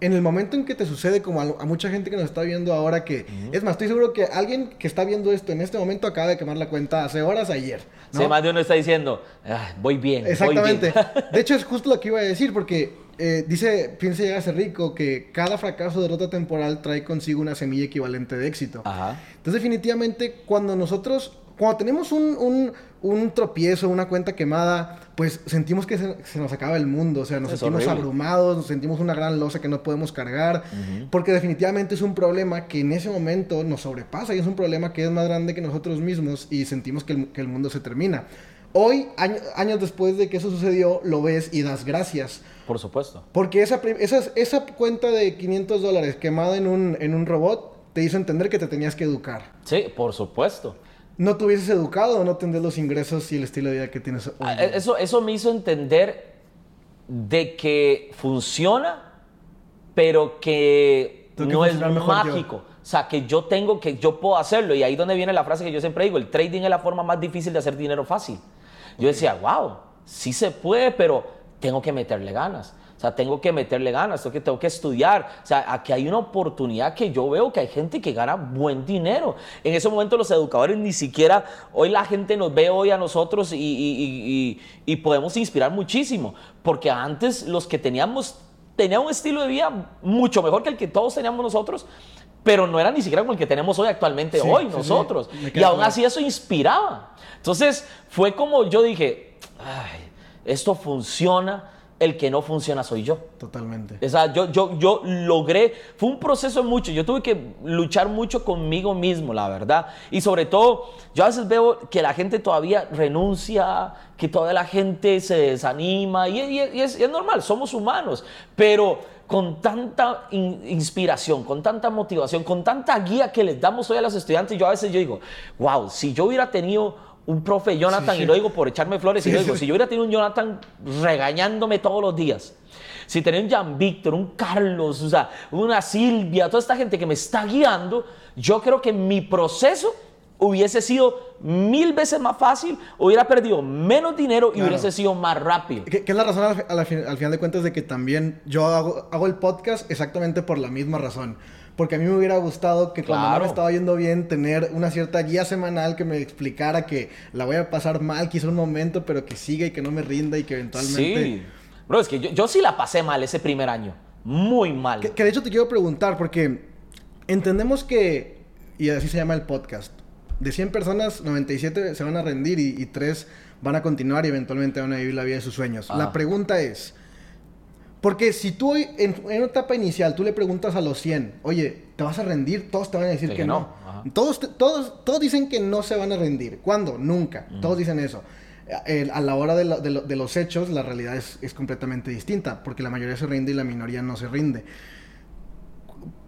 en el momento en que te sucede, como a, a mucha gente que nos está viendo ahora, que es más, estoy seguro que alguien que está viendo esto en este momento acaba de quemar la cuenta hace horas ayer. ¿no? Sí, más de uno está diciendo, "Ah, voy bien. Exactamente. Voy bien. De hecho, es justo lo que iba a decir, porque eh, dice, piensa llegar a ser rico, que cada fracaso de derrota temporal trae consigo una semilla equivalente de éxito. Ajá. Entonces, definitivamente, cuando nosotros cuando tenemos un, un, un tropiezo, una cuenta quemada, pues sentimos que se, se nos acaba el mundo, o sea, nos Es sentimos horrible. abrumados, nos sentimos una gran losa que no podemos cargar, porque definitivamente es un problema que en ese momento nos sobrepasa y es un problema que es más grande que nosotros mismos y sentimos que el, que el mundo se termina. Hoy, año- años después de que eso sucedió, lo ves y das gracias. Por supuesto. Porque esa, esa, esa cuenta de 500 dólares quemada en un, en un robot te hizo entender que te tenías que educar. Sí, por supuesto. No te hubieses educado, no tendrías los ingresos y el estilo de vida que tienes hoy. Ah, día. Eso, eso me hizo entender de que funciona, pero que no es mejor yo. mágico. O sea, que yo tengo, que yo puedo hacerlo. Y ahí donde viene la frase que yo siempre digo, el trading es la forma más difícil de hacer dinero fácil. Yo decía, wow, sí se puede, pero tengo que meterle ganas. Sea, tengo que meterle ganas, tengo que, tengo que estudiar. O sea, aquí hay una oportunidad que yo veo que hay gente que gana buen dinero. En ese momento los educadores ni siquiera, hoy la gente nos ve hoy a nosotros y, y- y- y- podemos inspirar muchísimo. Porque antes los que teníamos, tenían un estilo de vida mucho mejor que el que todos teníamos nosotros. Pero no era ni siquiera como el que tenemos hoy actualmente, Sí, hoy sí, sí. nosotros. Me Y aún así eso inspiraba. Entonces fue como yo dije, "Ay, esto funciona, el que no funciona soy yo. Totalmente. O sea, yo, yo, yo logré, fue un proceso mucho, yo tuve que luchar mucho conmigo mismo, la verdad. Y sobre todo, yo a veces veo que la gente todavía renuncia, que toda la gente se desanima, y, y- y es, y es normal, somos humanos, pero con tanta in- inspiración, con tanta motivación, con tanta guía que les damos hoy a los estudiantes, yo a veces yo digo, wow, si yo hubiera tenido un profe Jonathan, Sí, y lo digo por echarme flores, y lo digo, si yo hubiera tenido un Jonathan regañándome todos los días, si tenía un Jan Víctor, un Carlos, o sea, una Silvia, toda esta gente que me está guiando, yo creo que mi proceso hubiese sido mil veces más fácil, hubiera perdido menos dinero y Claro. hubiese sido más rápido. Que, que es la razón al, a la fin- al final de cuentas de que también yo hago, hago el podcast exactamente por la misma razón. Porque a mí me hubiera gustado que cuando no me estaba yendo bien tener una cierta guía semanal que me explicara que la voy a pasar mal quizá un momento, pero que siga y que no me rinda y que eventualmente... Sí. Bro, es que yo, yo sí la pasé mal ese primer año. Muy mal. Que, que de hecho te quiero preguntar, porque entendemos que, y así se llama el podcast, de 100 personas, 97 se van a rendir y, y 3 van a continuar y eventualmente van a vivir la vida de sus sueños. Ah. La pregunta es, porque si tú en, en una etapa inicial, tú le preguntas a los 100, oye, ¿te vas a rendir? Todos te van a decir que que no. Todos, todos, todos dicen que no se van a rendir. ¿Cuándo? Nunca. Todos dicen eso. A la hora de, lo- de lo- de los hechos, la realidad es, es completamente distinta, porque la mayoría se rinde y la minoría no se rinde.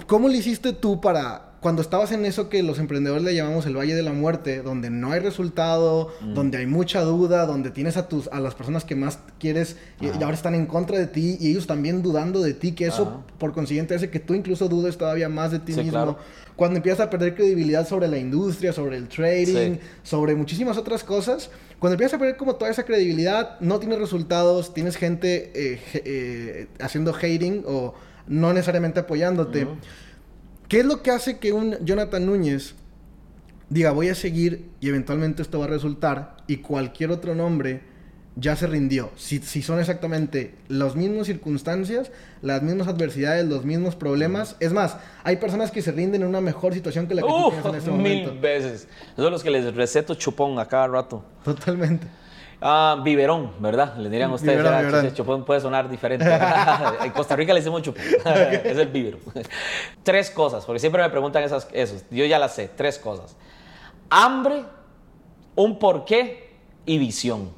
¿Cómo le hiciste tú para, cuando estabas en eso que los emprendedores le llamamos el Valle de la Muerte, donde no hay resultado, donde hay mucha duda, donde tienes a, tus, a las personas que más quieres y, y ahora están en contra de ti y ellos también dudando de ti, que eso Ajá. por consiguiente hace que tú incluso dudes todavía más de ti Sí, mismo? claro. Cuando empiezas a perder credibilidad sobre la industria, sobre el trading, Sí. sobre muchísimas otras cosas, cuando empiezas a perder como toda esa credibilidad, no tienes resultados, tienes gente eh, eh, haciendo hating o no necesariamente apoyándote. ¿Qué es lo que hace que un Jonathan Núñez diga voy a seguir y eventualmente esto va a resultar y cualquier otro nombre ya se rindió? Si, si son exactamente las mismas circunstancias, las mismas adversidades, los mismos problemas. Es más, hay personas que se rinden en una mejor situación que la que tú tienes en este mil momento. veces. Esos son los que les receto chupón a cada rato. Totalmente. Ah, biberón, ¿verdad? Le dirían ustedes. Biberón, biberón. chupón puede sonar diferente. en Costa Rica le decimos chupón. es el biberón. tres cosas, porque siempre me preguntan esas, esos. Yo ya las sé. Tres cosas. Hambre, un porqué y visión.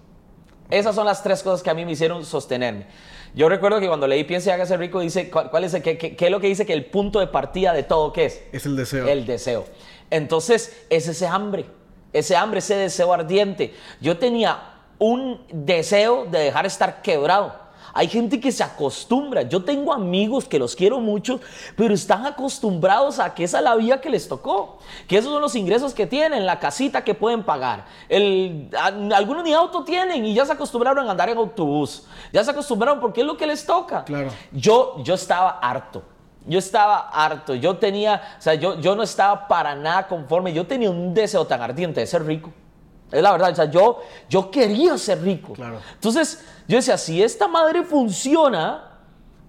Esas son las tres cosas que a mí me hicieron sostenerme. Yo recuerdo que cuando leí Piensa y hágase rico, dice, ¿cuál, cuál es, el- qué, qué- qué es lo que dice que el punto de partida de todo qué es? Es el deseo. El deseo. Entonces, es ese hambre, ese hambre, ese deseo ardiente. Yo tenía un deseo de dejar estar quebrado. Hay gente que se acostumbra. Yo tengo amigos que los quiero mucho, pero están acostumbrados a que esa es la vida que les tocó. Que esos son los ingresos que tienen, la casita que pueden pagar. El, a- algunos ni auto tienen y ya se acostumbraron a andar en autobús. Ya se acostumbraron porque es lo que les toca. Claro. Yo, yo estaba harto. Yo estaba harto. Yo tenía, o sea, yo, yo no estaba para nada conforme. Yo tenía un deseo tan ardiente de ser rico. Es la verdad. O sea, yo, yo quería ser rico. Claro. Entonces, yo decía, si esta madre funciona,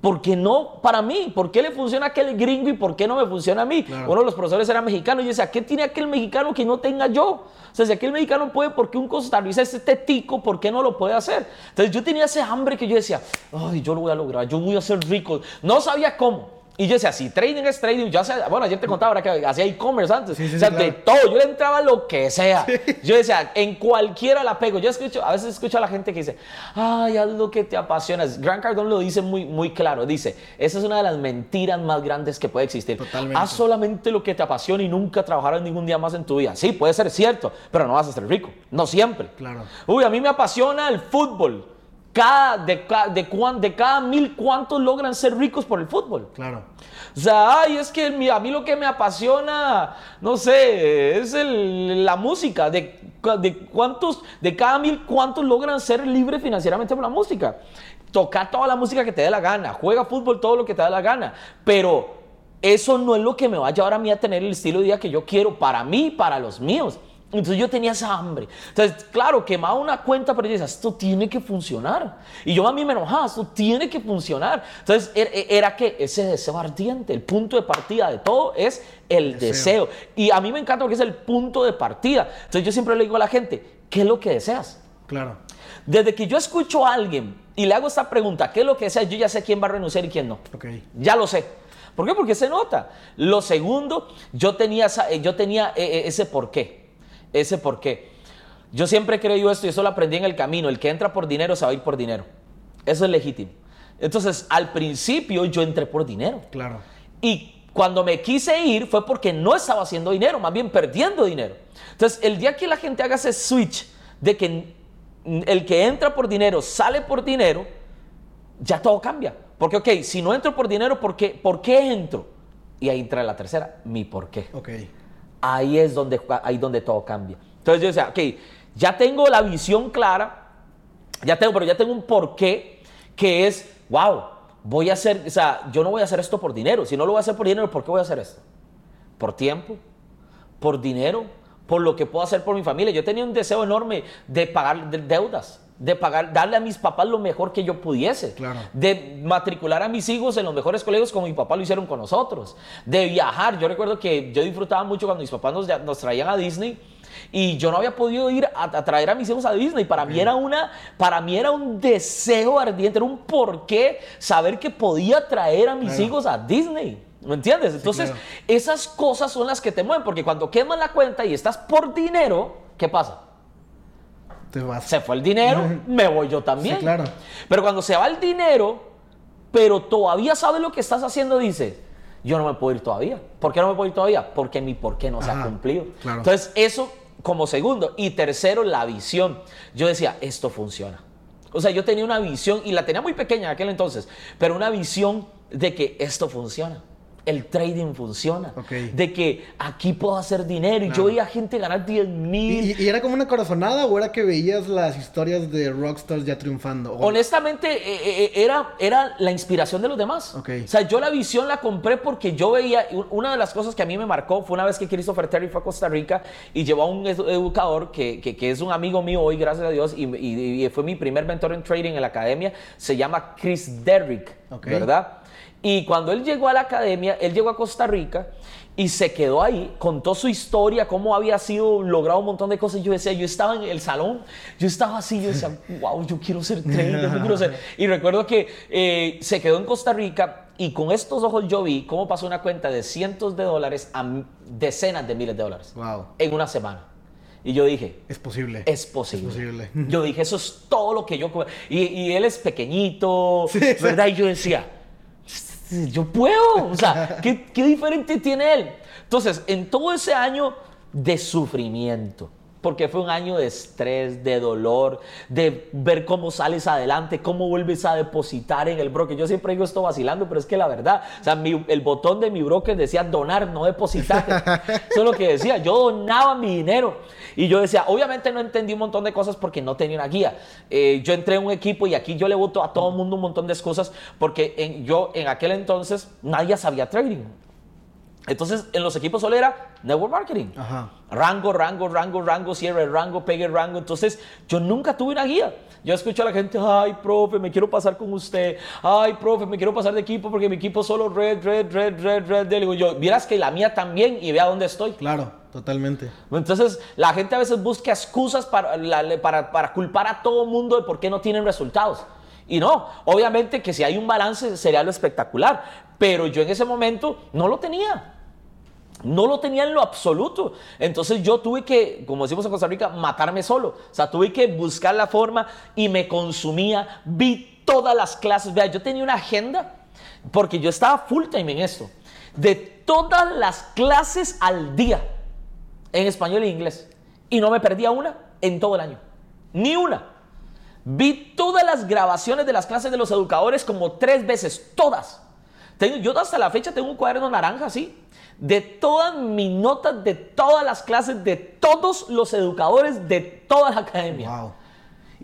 ¿Por qué no para mí? ¿Por qué le funciona a aquel gringo y por qué no me funciona a mí? Claro. Uno de los profesores era mexicano y yo decía, ¿qué tiene aquel mexicano que no tenga yo? O sea, si aquel mexicano puede, ¿por qué un costarricense este tico, por qué no lo puede hacer? Entonces yo tenía ese hambre que yo decía, ay, yo lo voy a lograr, yo voy a ser rico. No sabía cómo. Y yo decía, si trading es trading, yo hacía, bueno, ayer te contaba ahora que hacía e-commerce antes. Sí, sí, o sea, sí, de todo, yo le entraba a lo que sea. Yo decía, en cualquiera la pego. Yo escucho, a veces escucho a la gente que dice, ay, haz lo que te apasiona. Gran Cardone lo dice muy, muy claro. Dice, esa es una de las mentiras más grandes que puede existir. Totalmente. Haz solamente lo que te apasiona y nunca trabajarás ningún día más en tu vida. Sí, puede ser cierto, pero no vas a ser rico. No siempre. Claro. Uy, a mí me apasiona el fútbol. Cada, de, de, de cada mil, ¿cuántos logran ser ricos por el fútbol? Claro. O sea, ay, es que a mí lo que me apasiona, no sé, es el- la música. De, de cuántos, de cada mil, ¿cuántos logran ser libres financieramente por la música? Toca toda la música que te dé la gana, juega fútbol todo lo que te dé la gana, pero eso no es lo que me va a llevar a mí a tener el estilo de vida que yo quiero para mí para los míos. Entonces yo tenía esa hambre. Entonces, claro, quemaba una cuenta, pero yo decía, esto tiene que funcionar. Y yo a mí me enojaba, esto tiene que funcionar. Entonces, era, era que ese deseo ardiente, el punto de partida de todo es el Deseo. deseo. Y a mí me encanta porque es el punto de partida. Entonces yo siempre le digo a la gente, ¿qué es lo que deseas? Claro. Desde que yo escucho a alguien y le hago esta pregunta, ¿qué es lo que deseas? Yo ya sé quién va a renunciar y quién no. Ok. Ya lo sé. ¿Por qué? Porque se nota. Lo segundo, yo tenía, esa- eh, yo tenía eh, eh, ese por qué. Ese por qué. Yo siempre he creído esto y eso lo aprendí en el camino. El que entra por dinero se va a ir por dinero. Eso es legítimo. Entonces, al principio yo entré por dinero. Claro. Y cuando me quise ir fue porque no estaba haciendo dinero, más bien perdiendo dinero. Entonces, el día que la gente haga ese switch de que el que entra por dinero sale por dinero, ya todo cambia. Porque, ok, si no entro por dinero, ¿por qué, ¿por qué entro? Y ahí entra la tercera, mi por qué. Ok. Ahí es donde, ahí donde todo cambia. Entonces yo decía, ok, ya tengo la visión clara, ya tengo, pero ya tengo un porqué que es, wow, voy a hacer, o sea, yo no voy a hacer esto por dinero. Si no lo voy a hacer por dinero, ¿por qué voy a hacer esto? ¿Por tiempo? ¿Por dinero? ¿Por lo que puedo hacer por mi familia? Yo tenía un deseo enorme de pagar de- deudas, de pagar, darle a mis papás lo mejor que yo pudiese, Claro. de matricular a mis hijos en los mejores colegios como mi papá lo hicieron con nosotros, de viajar. Yo recuerdo que yo disfrutaba mucho cuando mis papás nos, nos traían a Disney y yo no había podido ir a, a traer a mis hijos a Disney. Para mí era una, para mí era un deseo ardiente, era un porqué saber que podía traer a mis Claro. hijos a Disney. ¿Me entiendes? Entonces, claro. esas cosas son las que te mueven, porque cuando quemas la cuenta y estás por dinero, ¿qué pasa? Te vas. Se fue el dinero, me voy yo también. Sí, claro. Pero cuando se va el dinero, pero todavía sabes lo que estás haciendo, dices, yo no me puedo ir todavía. ¿Por qué no me puedo ir todavía? Porque mi por qué no se ha cumplido. claro. Entonces, eso como segundo. Y tercero, la visión. Yo decía, esto funciona. O sea, yo tenía una visión, y la tenía muy pequeña en aquel entonces, pero una visión de que esto funciona. El trading funciona. De que aquí puedo hacer dinero. Y yo veía gente ganar 10 mil. ¿Y, y era como una corazonada o era que veías las historias de rockstars ya triunfando? O- Honestamente, eh, eh, era, era la inspiración de los demás. O sea, yo la visión la compré porque yo veía, una de las cosas que a mí me marcó fue una vez que Christopher Terry fue a Costa Rica y llevó a un edu- educador que, que- que es un amigo mío hoy, gracias a Dios, y, y- y fue mi primer mentor en trading en la academia, se llama Chris Derrick, Ok. ¿verdad? Y cuando él llegó a la academia, él llegó a Costa Rica y se quedó ahí, contó su historia, cómo había sido logrado un montón de cosas. Yo decía, yo estaba en el salón, yo estaba así, yo decía, wow, yo quiero ser trader, yo quiero ser. Y recuerdo que eh, se quedó en Costa Rica y con estos ojos yo vi cómo pasó una cuenta de cientos de dólares a decenas de miles de dólares Wow. en una semana. Y yo dije, Es posible. es posible. Es posible. Yo dije, eso es todo lo que yo... Y, y él es pequeñito, Sí. ¿verdad? Y yo decía, yo puedo. O sea, ¿qué, qué diferente tiene él? Entonces, en todo ese año de sufrimiento, porque fue un año de estrés, de dolor, de ver cómo sales adelante, cómo vuelves a depositar en el broker. Yo siempre digo esto vacilando, pero es que la verdad, o sea, mi- el botón de mi broker decía donar, no depositar. Eso es lo que decía. Yo donaba mi dinero. Y yo decía, obviamente no entendí un montón de cosas porque no tenía una guía. Eh, yo entré en un equipo y aquí yo le voto a todo el mundo un montón de cosas porque en- yo en aquel entonces nadie sabía trading. Entonces en los equipos solo era network marketing. Ajá. Rango, rango, rango, rango, cierre, rango, pegue, rango. Entonces yo nunca tuve una guía. Yo escucho a la gente, ay, profe, me quiero pasar con usted. Ay, profe, me quiero pasar de equipo porque mi equipo solo red, red, red, red, red, red. digo yo, vieras que la mía también y vea dónde estoy. Claro, totalmente. Entonces, la gente a veces busca excusas para, para, para culpar a todo el mundo de por qué no tienen resultados. Y no, obviamente que si hay un balance sería lo espectacular, pero yo en ese momento no lo tenía. No lo tenía en lo absoluto. Entonces yo tuve que, como decimos en Costa Rica, matarme solo. O sea, tuve que buscar la forma y me consumía. Vi todas las clases. Vea, yo tenía una agenda porque yo estaba full time en esto. De todas las clases al día en español e inglés. Y no me perdía una en todo el año. Ni una. Vi todas las grabaciones de las clases de los educadores como tres veces, todas. Tengo, yo hasta la fecha tengo un cuaderno naranja así, de todas mis notas, de todas las clases, de todos los educadores, de toda la academia. Wow.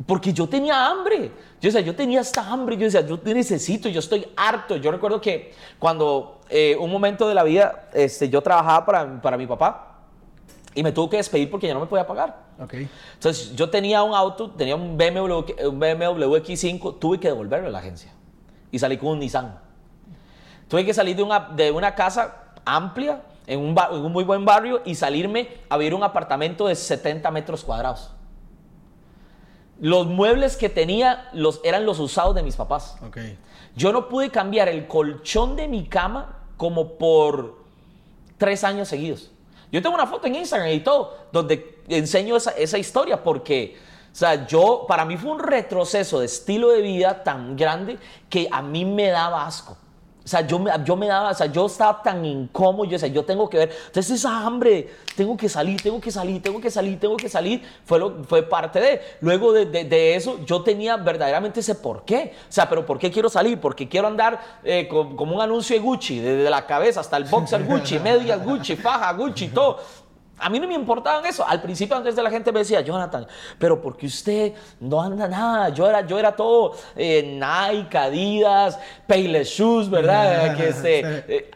Porque yo tenía hambre. Yo, decía, yo tenía esta hambre. Yo decía, yo necesito, yo estoy harto. Yo recuerdo que cuando eh, un momento de la vida este, yo trabajaba para, para mi papá y me tuvo que despedir porque ya no me podía pagar. Okay. Entonces yo tenía un auto, tenía un BMW, un BMW X5, tuve que devolverlo a la agencia y salí con un Nissan. Tuve que salir de una, de una casa amplia, en un, en un, muy buen barrio, y salirme a vivir un apartamento de 70 metros cuadrados. Los muebles que tenía los, eran los usados de mis papás. Okay. Yo no pude cambiar el colchón de mi cama como por tres años seguidos. Yo tengo una foto en Instagram y todo, donde enseño esa, esa historia porque, o sea, yo, para mí fue un retroceso de estilo de vida tan grande que a mí me daba asco. O sea, yo me, yo me daba, o sea, yo estaba tan incómodo, yo, o sea, yo tengo que ver, entonces esa hambre, tengo que salir, tengo que salir, tengo que salir, tengo que salir, fue, lo, fue parte de, luego de, de, de eso, yo tenía verdaderamente ese por qué, o sea, pero ¿por qué quiero salir? Porque quiero andar eh, como, un anuncio de Gucci, desde la cabeza hasta el boxer Gucci, medias Gucci, faja Gucci, todo, a mí no me importaba eso. Al principio, antes de la gente me decía, Jonathan, pero porque usted no anda nada? Yo era, yo era todo eh, Nike, Adidas, Payless Shoes, ¿verdad? que este, eh,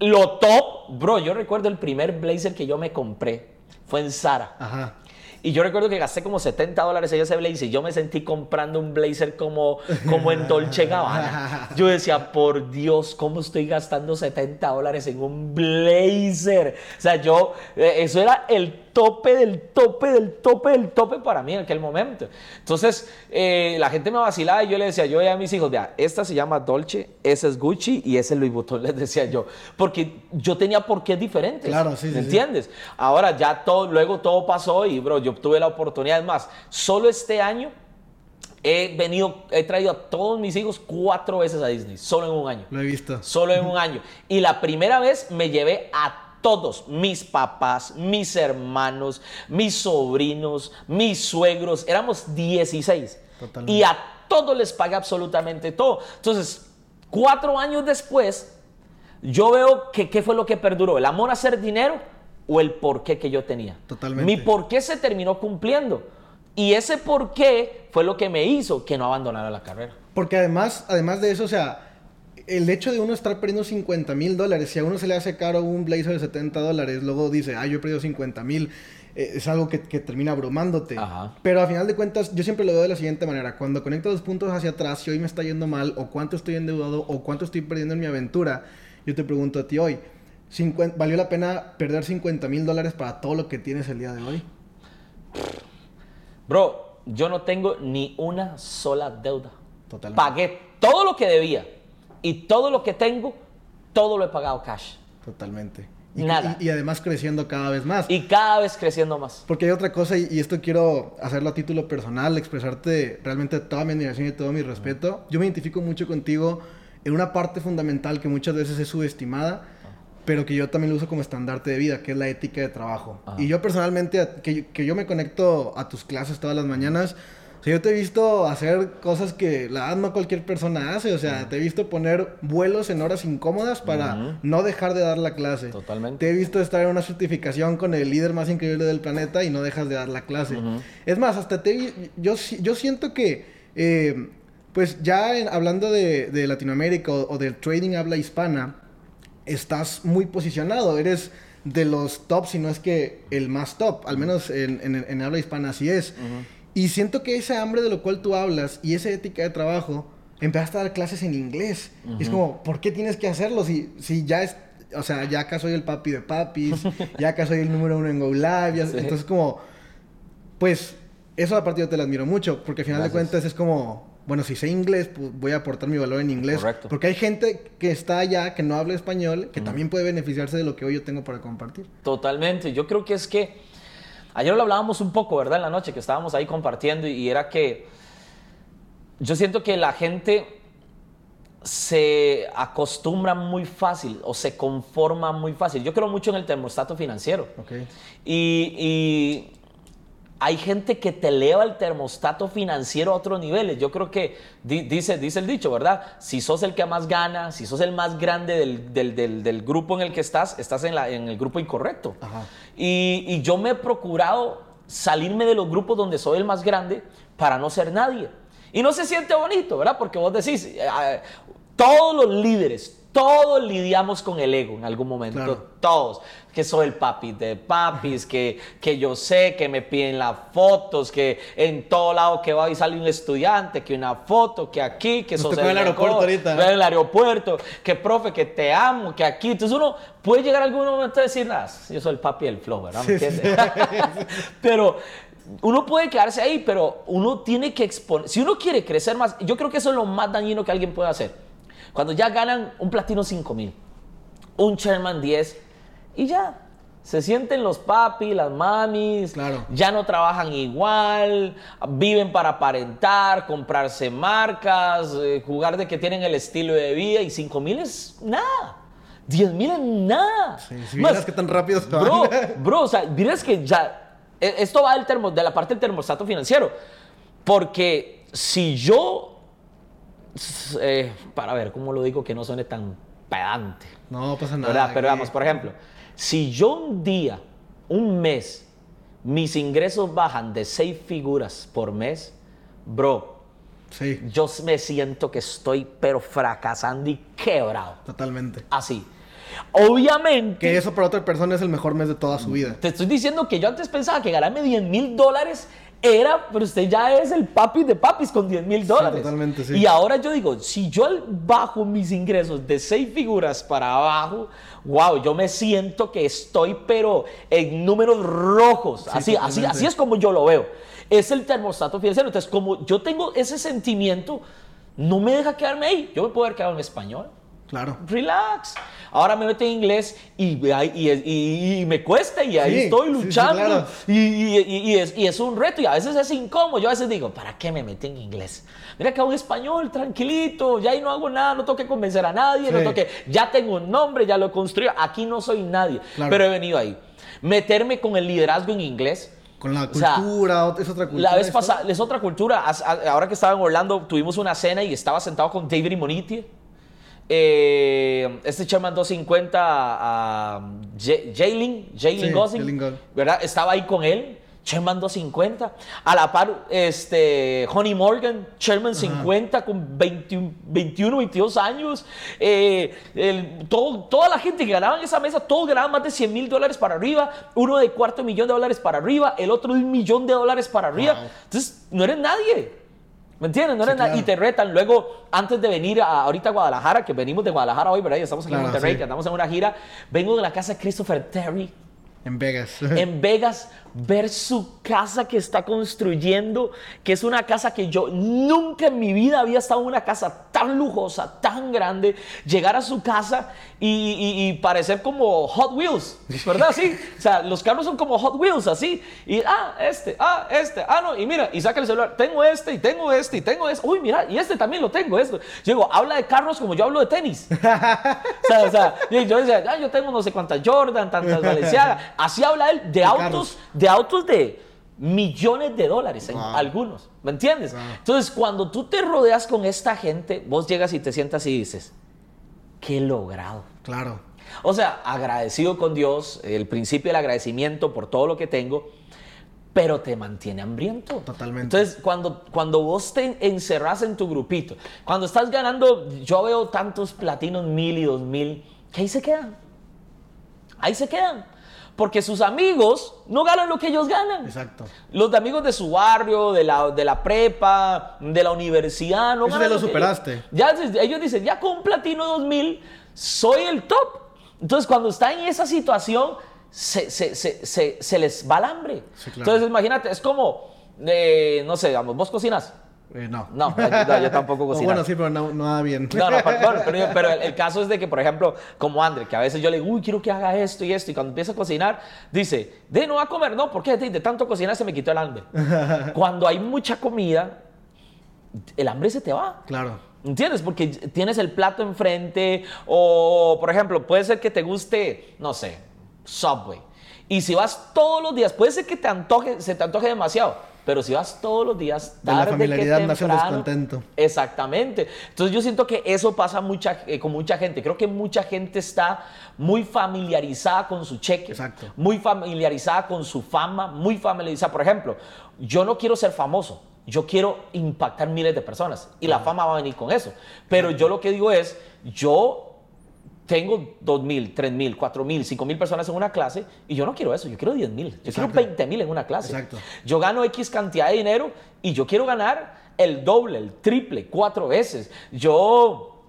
lo top, bro. Yo recuerdo el primer blazer que yo me compré fue en Zara. Y yo recuerdo que gasté como 70 dólares en ese blazer. Y yo me sentí comprando un blazer como, como en Dolce Gabbana. Yo decía, por Dios, ¿cómo estoy gastando 70 dólares en un blazer? O sea, yo, eh, eso era el tope del tope del tope del tope para mí en aquel momento. Entonces, eh, la gente me vacilaba y yo le decía, yo a mis hijos, vea, esta se llama Dolce, ese es Gucci y ese es Louis Vuitton, les decía yo. Porque yo tenía por qué diferentes. Claro, sí, ¿Me entiendes? Sí. Ahora ya todo, luego todo pasó y, bro, yo tuve la oportunidad. Es más, solo este año he venido, he traído a todos mis hijos cuatro veces a Disney, solo en un año. Lo he visto. Solo en un año. Y la primera vez me llevé a todos, mis papás, mis hermanos, mis sobrinos, mis suegros, éramos 16. Totalmente. Y a todos les pagué absolutamente todo. Entonces, cuatro años después, yo veo que qué fue lo que perduró, el amor a hacer dinero o el porqué que yo tenía. Totalmente. Mi porqué se terminó cumpliendo. Y ese porqué fue lo que me hizo que no abandonara la carrera. Porque además, además de eso, o sea, el hecho de uno estar perdiendo 50 mil dólares, si a uno se le hace caro un blazer de 70 dólares, luego dice, ah, yo he perdido 50 mil, eh, es algo que, que, termina abrumándote. Ajá. Pero a final de cuentas, yo siempre lo veo de la siguiente manera. Cuando conecto los puntos hacia atrás, si hoy me está yendo mal, o cuánto estoy endeudado, o cuánto estoy perdiendo en mi aventura, yo te pregunto a ti hoy, 50, ¿valió la pena perder 50 mil dólares para todo lo que tienes el día de hoy? Bro, yo no tengo ni una sola deuda. Totalmente. Pagué todo lo que debía y todo lo que tengo, todo lo he pagado cash. Totalmente. Y, Nada. Y, y, además creciendo cada vez más. Y cada vez creciendo más. Porque hay otra cosa, y, y, esto quiero hacerlo a título personal, expresarte realmente toda mi admiración y todo mi respeto. Yo me identifico mucho contigo en una parte fundamental que muchas veces es subestimada, pero que yo también lo uso como estandarte de vida, que es la ética de trabajo. Ajá. Y yo personalmente, que, que yo me conecto a tus clases todas las mañanas, o sea, yo te he visto hacer cosas que la verdad no cualquier persona hace. O sea, uh -huh. te he visto poner vuelos en horas incómodas para uh -huh. no dejar de dar la clase. Totalmente. Te he visto estar en una certificación con el líder más increíble del planeta y no dejas de dar la clase. Uh -huh. Es más, hasta te yo, yo siento que, eh, pues ya en, hablando de, de Latinoamérica o, o, del trading habla hispana, estás muy posicionado. Eres de los top, si no es que el más top, al menos en, en, en habla hispana así es. Y siento que ese hambre de lo cual tú hablas y esa ética de trabajo, empezaste a dar clases en inglés. Y es como, ¿por qué tienes que hacerlo si, si ya es, o sea, ya acá soy el papi de papis, ya acá soy el número uno en Go Live, ya- Sí. entonces como, pues, eso aparte yo te lo admiro mucho, porque al final de Gracias. cuentas es como, bueno, si sé inglés, pues voy a aportar mi valor en inglés. Correcto. Porque hay gente que está allá, que no habla español, que también puede beneficiarse de lo que hoy yo tengo para compartir. Totalmente. Yo creo que es que ayer lo hablábamos un poco, ¿verdad? En la noche que estábamos ahí compartiendo y era que yo siento que la gente se acostumbra muy fácil o se conforma muy fácil. Yo creo mucho en el termostato financiero. Ok. Y, y hay gente que te eleva el termostato financiero a otros niveles. Yo creo que di- dice, dice el dicho, ¿verdad? Si sos el que más gana, si sos el más grande del, del- del- del grupo en el que estás, estás en, la- en el grupo incorrecto. Y, y yo me he procurado salirme de los grupos donde soy el más grande para no ser nadie. Y no se siente bonito, ¿verdad? Porque vos decís, eh, todos los líderes, todos lidiamos con el ego en algún momento, Claro. todos. Que soy el papi de papis, que, que yo sé que me piden las fotos, que en todo lado que va y sale un estudiante, que una foto, que aquí, que sos el aeropuerto ahorita. en el aeropuerto, que profe, que te amo, que aquí. Entonces uno puede llegar a algún momento a decir, nada, yo soy el papi del flow, ¿verdad? ¿Me Sí, entiendes? pero uno puede quedarse ahí, pero uno tiene que exponer. Si uno quiere crecer más, yo creo que eso es lo más dañino que alguien puede hacer. Cuando ya ganan un platino 5 mil, un Sherman 10 y ya. Se sienten los papis, las mamis, Claro. ya no trabajan igual, viven para aparentar, comprarse marcas, eh, jugar de que tienen el estilo de vida y 5 mil es nada. 10 mil es nada. Sí, si Más, qué tan rápido se Bro, bro, o sea, miras que ya. e- Esto va del termo, de la parte del termostato financiero. Porque si yo. Eh, para ver cómo lo digo que no suene tan pedante. No pasa nada. ¿verdad? Pero vamos, por ejemplo, si yo un día, un mes, mis ingresos bajan de seis figuras por mes, bro, Sí, yo me siento que estoy pero fracasando y quebrado. totalmente. Así. Obviamente. Que eso para otra persona es el mejor mes de toda su vida. Te estoy diciendo que yo antes pensaba que ganarme 10 mil dólares era, pero usted ya es el papi de papis con 10 mil dólares. sí. Y ahora yo digo, si yo bajo mis ingresos de 6 figuras para abajo, wow, yo me siento que estoy, pero en números rojos. así, así, totalmente. así es como yo lo veo. Es el termostato financiero. Entonces, como yo tengo ese sentimiento, no me deja quedarme ahí. Yo me puedo haber quedado en español Claro. relax. Ahora me meto en inglés y, y, y- y me cuesta y ahí Sí, estoy sí, sí, luchando. claro. es, y es un reto y a veces es incómodo. Yo a veces digo, ¿para qué me metí en inglés? Mira que hago español, tranquilito, ya ahí no hago nada, no tengo que convencer a nadie, no Sí. tengo que, ya tengo un nombre, ya lo construí, aquí no soy nadie, Claro. pero he venido ahí. Meterme con el liderazgo en inglés. Con la O sea, cultura, es otra cultura. La vez pasada, es otra cultura. Ahora que estaba en Orlando, tuvimos una cena y estaba sentado con David Imoniti. Eh, este Chairman 250, a Jalen, Jalen Gosling. ¿verdad? Estaba ahí con él. Chairman 250. A la par, este, Honey Morgan, Chairman 50 con 21, 21, 22 años. Eh, el- todo- toda la gente que ganaba en esa mesa, todos ganaban más de 100 mil dólares para arriba. Uno de cuarto millón de dólares para arriba. El otro de un millón de dólares para arriba. Wow. Entonces, no eres nadie. ¿Me entiendes? No Sí, claro. Y te retan. Luego, antes de venir a, ahorita a Guadalajara, que venimos de Guadalajara hoy, ¿verdad? Y estamos aquí en Monterrey, sí. que andamos en una gira. Vengo de la casa de Christopher Terry En Vegas. en Vegas, ver su casa que está construyendo, que es una casa que yo nunca en mi vida había estado en una casa tan lujosa, tan grande, llegar a su casa y, y- y parecer como Hot Wheels, ¿verdad? Sí, o sea, los carros son como Hot Wheels, así, y ah, este, ah, este, ah, no, y mira, y saca el celular, tengo este, y tengo este, y tengo este, uy, mira, y este también lo tengo, esto. Yo digo, habla de carros como yo hablo de tenis. O sea, o sea, yo decía, ah, yo tengo no sé cuántas Jordan, tantas Balenciaga. Así habla él de, autos, carros. De autos de millones de dólares en Wow. algunos. ¿Me entiendes? Wow. Entonces, cuando tú te rodeas con esta gente, vos llegas y te sientas y dices, ¿qué logrado? claro. O sea, agradecido con Dios, el principio del agradecimiento por todo lo que tengo, pero te mantiene hambriento. Totalmente. Entonces, cuando, cuando vos te encerras en tu grupito, cuando estás ganando, yo veo tantos platinos mil y dos mil, que ahí se quedan. Ahí se quedan. Porque sus amigos no ganan lo que ellos ganan. Exacto. Los amigos de su barrio, de la, de la prepa, de la universidad, no Eso ganan ya lo superaste. Ya, ellos dicen, ya con Platino 2000 soy el top. Entonces, cuando está en esa situación, se, se- se- se- se les va el hambre. Sí, claro. Entonces, imagínate, es como, eh, no sé, digamos, vos cocinas. Eh, no. No, yo, no, yo tampoco cocino. bueno, sí, pero no, no da bien. No, no, pero, bueno, pero, pero el, el caso es de que, por ejemplo, como André, que a veces yo le digo, uy, quiero que haga esto y esto, y cuando empieza a cocinar, dice, de no va a comer, no, ¿por qué? De, de tanto cocinar se me quitó el hambre. cuando hay mucha comida, el hambre se te va. Claro. ¿Entiendes? Porque tienes el plato enfrente o, por ejemplo, puede ser que te guste, no sé, Subway. Y si vas todos los días, puede ser que te antoje, se te antoje demasiado, pero si vas todos los días, De la tarde que familiaridad nace un temprano, descontento. Exactamente. Entonces yo siento que eso pasa mucha, eh, con mucha gente. Creo que mucha gente está muy familiarizada con su cheque. Exacto. Muy familiarizada con su fama, muy familiarizada. Por ejemplo, yo no quiero ser famoso. Yo quiero impactar miles de personas. Y la fama va a venir con eso. Pero yo lo que digo es, yo tengo 2.000, 3.000, 4.000, 5.000 personas en una clase y yo no quiero eso, yo quiero 10.000, yo quiero Exacto. 20.000 en una clase. Exacto. Yo gano X cantidad de dinero y yo quiero ganar el doble, el triple, cuatro veces. Yo,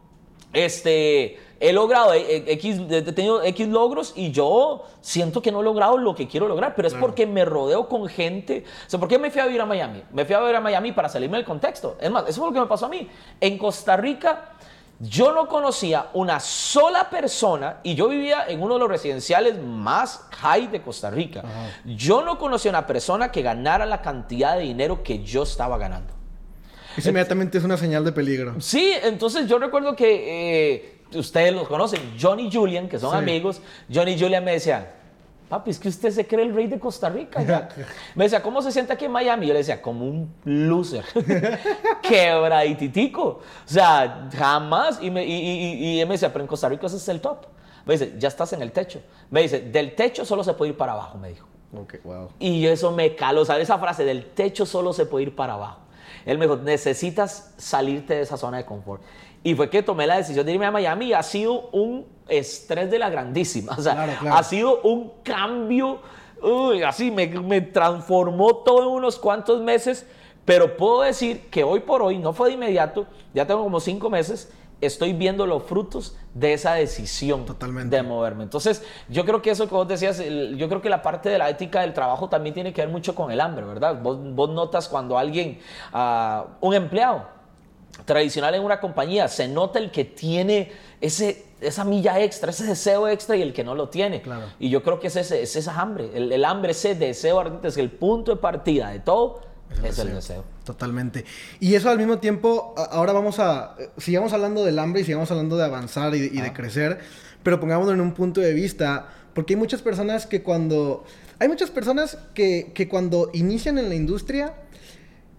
este, he logrado eh, eh, X, he tenido X logros y yo siento que no he logrado lo que quiero lograr, pero es Claro. porque me rodeo con gente. O sea, ¿por qué me fui a vivir a Miami? Me fui a vivir a Miami para salirme del contexto. Es más, eso fue lo que me pasó a mí. En Costa Rica, yo no conocía una sola persona y yo vivía en uno de los residenciales más high de Costa Rica. Yo no conocía una persona que ganara la cantidad de dinero que yo estaba ganando. Eso inmediatamente es una señal de peligro. Sí, entonces yo recuerdo que eh, ustedes los conocen, Johnny y Julian, que son Sí. amigos. Johnny y Julian me decían, papi, es que usted se cree el rey de Costa Rica. ya". me decía, ¿cómo se siente aquí en Miami? Yo le decía, como un loser, quebradititico. O sea, jamás. Y, me, y, y- y él me decía, pero en Costa Rica ese es el top. Me dice, ya estás en el techo. Me dice, del techo solo se puede ir para abajo, me dijo. Ok, wow. Y eso me caló, ¿sabes? Esa frase del techo solo se puede ir para abajo. Él me dijo, necesitas salirte de esa zona de confort. Y fue que tomé la decisión de irme a Miami y ha sido un estrés de la grandísima. O sea, Claro, claro. ha sido un cambio, uy, así me, me transformó todo en unos cuantos meses. Pero puedo decir que hoy por hoy, no fue de inmediato, ya tengo como cinco meses, estoy viendo los frutos de esa decisión Totalmente. de moverme. Entonces, yo creo que eso que vos decías, yo creo que la parte de la ética del trabajo también tiene que ver mucho con el hambre, ¿verdad? Vos, vos notas cuando alguien, ah, un empleado tradicional en una compañía, se nota el que tiene ese, esa milla extra, ese deseo extra y el que no lo tiene. Claro. Y yo creo que es, ese, es esa hambre, el, el hambre, ese deseo ardiente, es que el punto de partida de todo es el deseo. Totalmente. Y eso al mismo tiempo, ahora vamos a, eh, sigamos hablando del hambre y sigamos hablando de avanzar y, de- de crecer, pero pongámoslo en un punto de vista, porque hay muchas personas que cuando, hay muchas personas que, que cuando inician en la industria,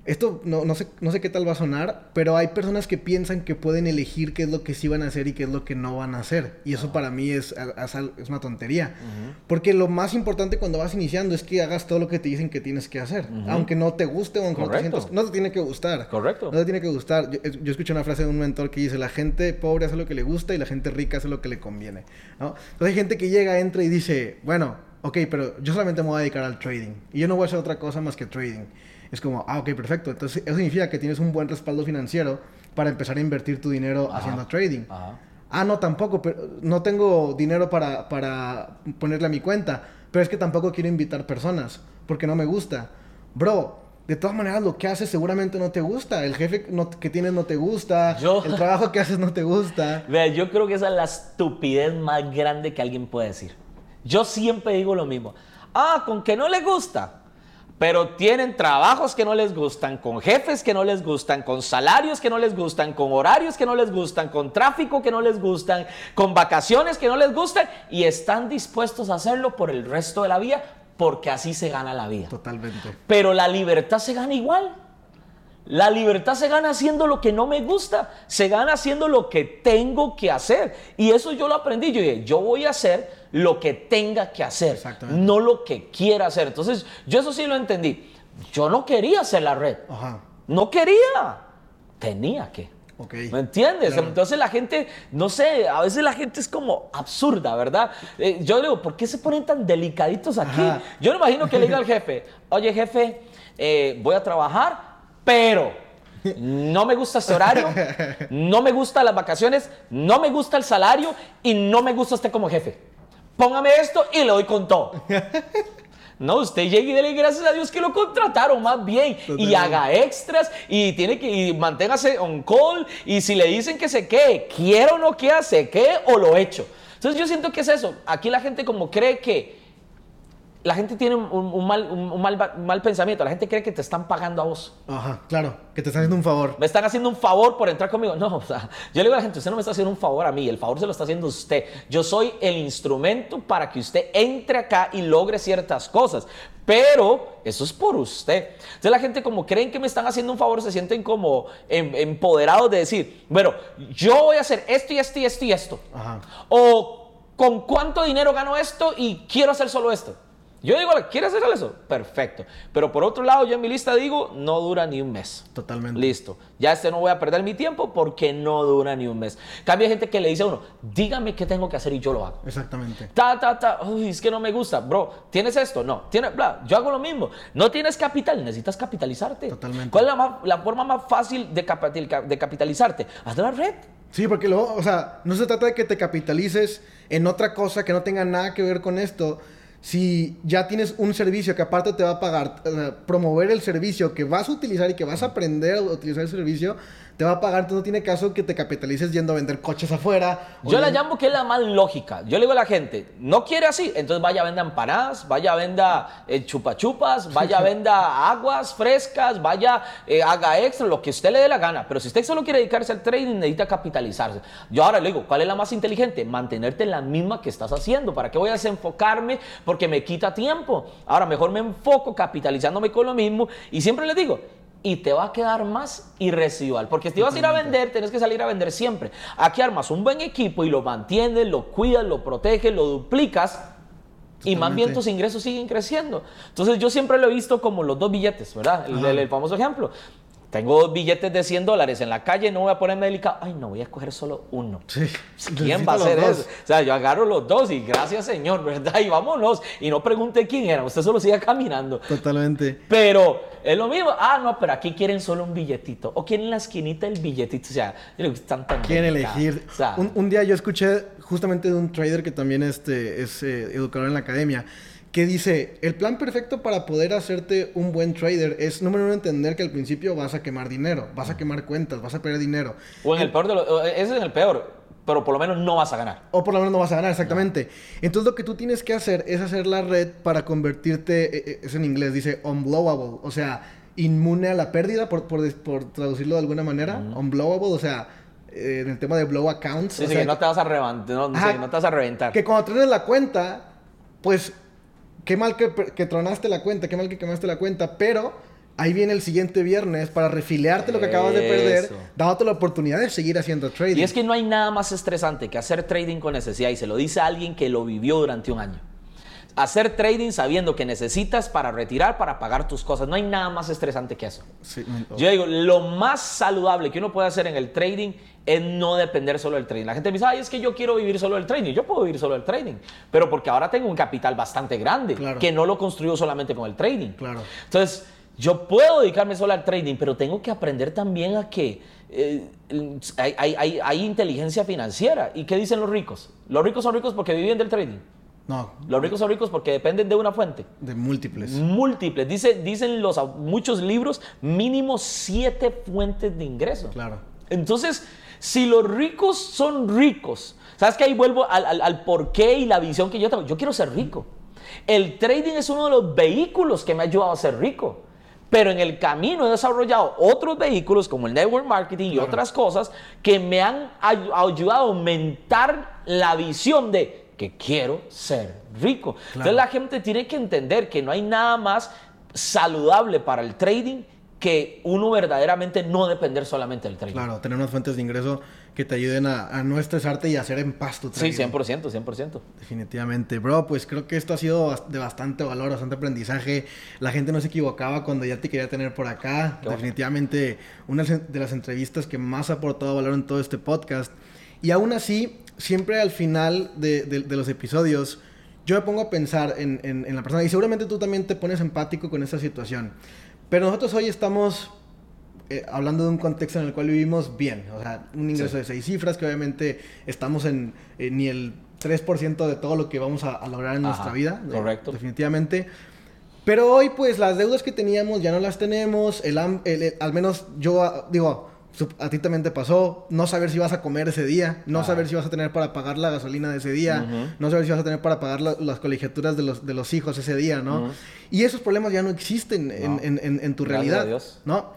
esto no, no sé, no sé qué tal va a sonar, pero hay personas que piensan que pueden elegir qué es lo que sí van a hacer y qué es lo que no van a hacer. Y eso para mí es, es una tontería. Porque lo más importante cuando vas iniciando es que hagas todo lo que te dicen que tienes que hacer. Aunque no te guste o aunque no te sientas... No te tiene que gustar. Correcto. No te tiene que gustar. Yo, yo escuché una frase de un mentor que dice, la gente pobre hace lo que le gusta y la gente rica hace lo que le conviene. ¿no? Entonces hay gente que llega, entra y dice, bueno, ok, pero yo solamente me voy a dedicar al trading. Y yo no voy a hacer otra cosa más que trading. Es como, ah, ok, perfecto. Entonces eso significa que tienes un buen respaldo financiero para empezar a invertir tu dinero Ajá. haciendo trading. Ajá. Ah, no, tampoco, pero no tengo dinero para, para ponerle a mi cuenta, pero es que tampoco quiero invitar personas porque no me gusta. Bro, de todas maneras lo que haces seguramente no te gusta, el jefe no- que tienes no te gusta, Yo- el trabajo que haces no te gusta. Vea, yo creo que esa es la estupidez más grande que alguien puede decir. Yo siempre digo lo mismo. Ah, con que no le gusta. Pero tienen trabajos que no les gustan, con jefes que no les gustan, con salarios que no les gustan, con horarios que no les gustan, con tráfico que no les gustan, con vacaciones que no les gustan y están dispuestos a hacerlo por el resto de la vida porque así se gana la vida. Totalmente. Pero la libertad se gana igual. La libertad se gana haciendo lo que no me gusta, se gana haciendo lo que tengo que hacer. Y eso yo lo aprendí. Yo dije, yo voy a hacer lo que tenga que hacer, no lo que quiera hacer. Entonces, yo eso sí lo entendí. Yo no quería hacer la red, Ajá. no quería, tenía que. Ok. ¿Me entiendes? Claro. Entonces la gente, no sé, a veces la gente es como absurda, ¿verdad? Eh, yo le digo, ¿por qué se ponen tan delicaditos aquí? Ajá. Yo me imagino que le diga al jefe, oye jefe, eh, voy a trabajar, pero no me gusta este horario, no me gustan las vacaciones, no me gusta el salario y no me gusta usted como jefe. Póngame esto y le doy con todo. No, usted llegue y dele gracias a Dios que lo contrataron más bien y Totalmente. haga extras y tiene que y manténgase on call y si le dicen que se quede, quiera o no quiera, se quede o lo echo. Entonces yo siento que es eso. Aquí la gente como cree que la gente tiene un, un mal, un, un mal, mal pensamiento. La gente cree que te están pagando a vos. Ajá, claro, que te están haciendo un favor. Me están haciendo un favor por entrar conmigo. No, o sea, yo le digo a la gente, usted no me está haciendo un favor a mí, el favor se lo está haciendo usted. Yo soy el instrumento para que usted entre acá y logre ciertas cosas. Pero eso es por usted. Entonces la gente como creen que me están haciendo un favor, se sienten como em- empoderados de decir, bueno, yo voy a hacer esto y esto y esto y esto. Ajá. O con cuánto dinero gano esto y quiero hacer solo esto. Yo digo, ¿quieres hacer eso? Perfecto. Pero por otro lado, yo en mi lista digo, no dura ni un mes. Totalmente. Listo. Ya este no voy a perder mi tiempo porque no dura ni un mes. Cambia gente que le dice a uno, dígame qué tengo que hacer y yo lo hago. Exactamente. Ta, ta, ta. Uy, es que no me gusta. Bro, ¿tienes esto? No. ¿Tienes, bla? Yo hago lo mismo. No tienes capital, necesitas capitalizarte. Totalmente. ¿Cuál es la, ma- la forma más fácil de, capital- de capitalizarte? Haz de la red. Sí, porque luego, o sea, no se trata de que te capitalices en otra cosa que no tenga nada que ver con esto. Si ya tienes un servicio que aparte te va a pagar, eh, promover el servicio que vas a utilizar y que vas a aprender a utilizar el servicio, te va a pagar, entonces no tiene caso que te capitalices yendo a vender coches afuera. Yo la llamo que es la más lógica. Yo le digo a la gente, no quiere así, entonces vaya a venda empanadas, vaya a venda eh, chupachupas, vaya a venda aguas frescas, vaya, eh, haga extra, lo que usted le dé la gana. Pero si usted solo quiere dedicarse al trading, necesita capitalizarse. Yo ahora le digo, ¿cuál es la más inteligente? Mantenerte en la misma que estás haciendo. ¿Para qué voy a desenfocarme? Porque me quita tiempo. Ahora mejor me enfoco capitalizándome con lo mismo y siempre les digo, y te va a quedar más y residual. Porque si vas a ir a vender, tienes que salir a vender siempre. Aquí armas un buen equipo y lo mantienes, lo cuidas, lo proteges, lo duplicas. Y más bien tus ingresos siguen creciendo. Entonces yo siempre lo he visto como los dos billetes, ¿verdad? El, el- el famoso ejemplo. Tengo dos billetes de 100 dólares en la calle, no voy a ponerme delicado. Ay, no, voy a escoger solo uno. Sí. ¿Quién va a hacer eso? O sea, yo agarro los dos y gracias Señor, ¿verdad? Y vámonos. Y no pregunte quién era, usted solo siga caminando. Totalmente. Pero es lo mismo. Ah, no, pero aquí quieren solo un billetito. O quieren la esquinita del billetito. O sea, yo digo, están tan Quieren elegir. O sea, un, un día yo escuché justamente de un trader que también este, es eh, educador en la academia, que dice, el plan perfecto para poder hacerte un buen trader es, número uno, entender que al principio vas a quemar dinero, vas a quemar cuentas, vas a perder dinero. o en el peor de los... o Ese es el peor. Pero por lo menos no vas a ganar. O por lo menos no vas a ganar, exactamente. Entonces lo que tú tienes que hacer es hacer la red para convertirte, eh, eh, es en inglés, dice unblowable, o sea, inmune a la pérdida, por, por, por traducirlo de alguna manera, unblowable, o sea, eh, en el tema de blow accounts. Sí, o sí, sea, que no te vas a reventar. No, Ajá. no te vas a reventar. Que cuando trenes la cuenta, pues qué mal que, que tronaste la cuenta, qué mal que quemaste la cuenta, pero ahí viene el siguiente viernes para refilearte lo que acabas de perder, dándote la oportunidad de seguir haciendo trading. Y es que no hay nada más estresante que hacer trading con necesidad. Y se lo dice alguien que lo vivió durante un año. Hacer trading sabiendo que necesitas para retirar, para pagar tus cosas. No hay nada más estresante que eso. Sí, Yo digo, lo más saludable que uno puede hacer en el trading es no depender solo del trading. La gente me dice, ay, es que yo quiero vivir solo del trading. Yo puedo vivir solo del trading, pero porque ahora tengo un capital bastante grande Claro. que no lo construyo solamente con el trading. Claro. Entonces, yo puedo dedicarme solo al trading, pero tengo que aprender también a que eh, hay, hay- hay- hay inteligencia financiera. ¿Y qué dicen los ricos? Los ricos son ricos porque viven del trading. No, Los ricos son ricos porque dependen de una fuente. de múltiples. Múltiples. Dice, dicen los, muchos libros, mínimo siete fuentes de ingreso. Claro. Entonces, si los ricos son ricos, ¿sabes que ahí vuelvo al, al, al porqué y la visión que yo tengo? Yo quiero ser rico. El trading es uno de los vehículos que me ha ayudado a ser rico. Pero en el camino he desarrollado otros vehículos como el network marketing y Claro. otras cosas que me han ay- ayudado a aumentar la visión de que quiero ser rico. Entonces la gente tiene que entender que no hay nada más saludable para el trading que uno verdaderamente no depender solamente del trading. Claro, tener unas fuentes de ingreso que te ayuden a, no estresarte y a hacer en paz tu trading. Sí, 100%, 100%. Definitivamente. Bro, pues creo que esto ha sido de bastante valor, bastante aprendizaje. La gente no se equivocaba cuando ya te quería tener por acá. Definitivamente una de las entrevistas que más ha aportado valor en todo este podcast. Y aún así, siempre al final de, los episodios, yo me pongo a pensar en, en la persona y seguramente tú también te pones empático con esta situación. Pero nosotros hoy estamos eh, hablando de un contexto en el cual vivimos bien. O sea, un ingreso de seis cifras que obviamente estamos en eh, ni el 3% de todo lo que vamos a, lograr en nuestra vida. Correcto. Definitivamente. Pero hoy, pues, las deudas que teníamos ya no las tenemos. El, al menos yo ah, digo, a ti también te pasó no saber si vas a comer ese día, no saber si vas a tener para pagar la gasolina de ese día, no saber si vas a tener para pagar las colegiaturas de los, de los hijos ese día, ¿no? Y esos problemas ya no existen En, en, en, tu realidad, ¿no?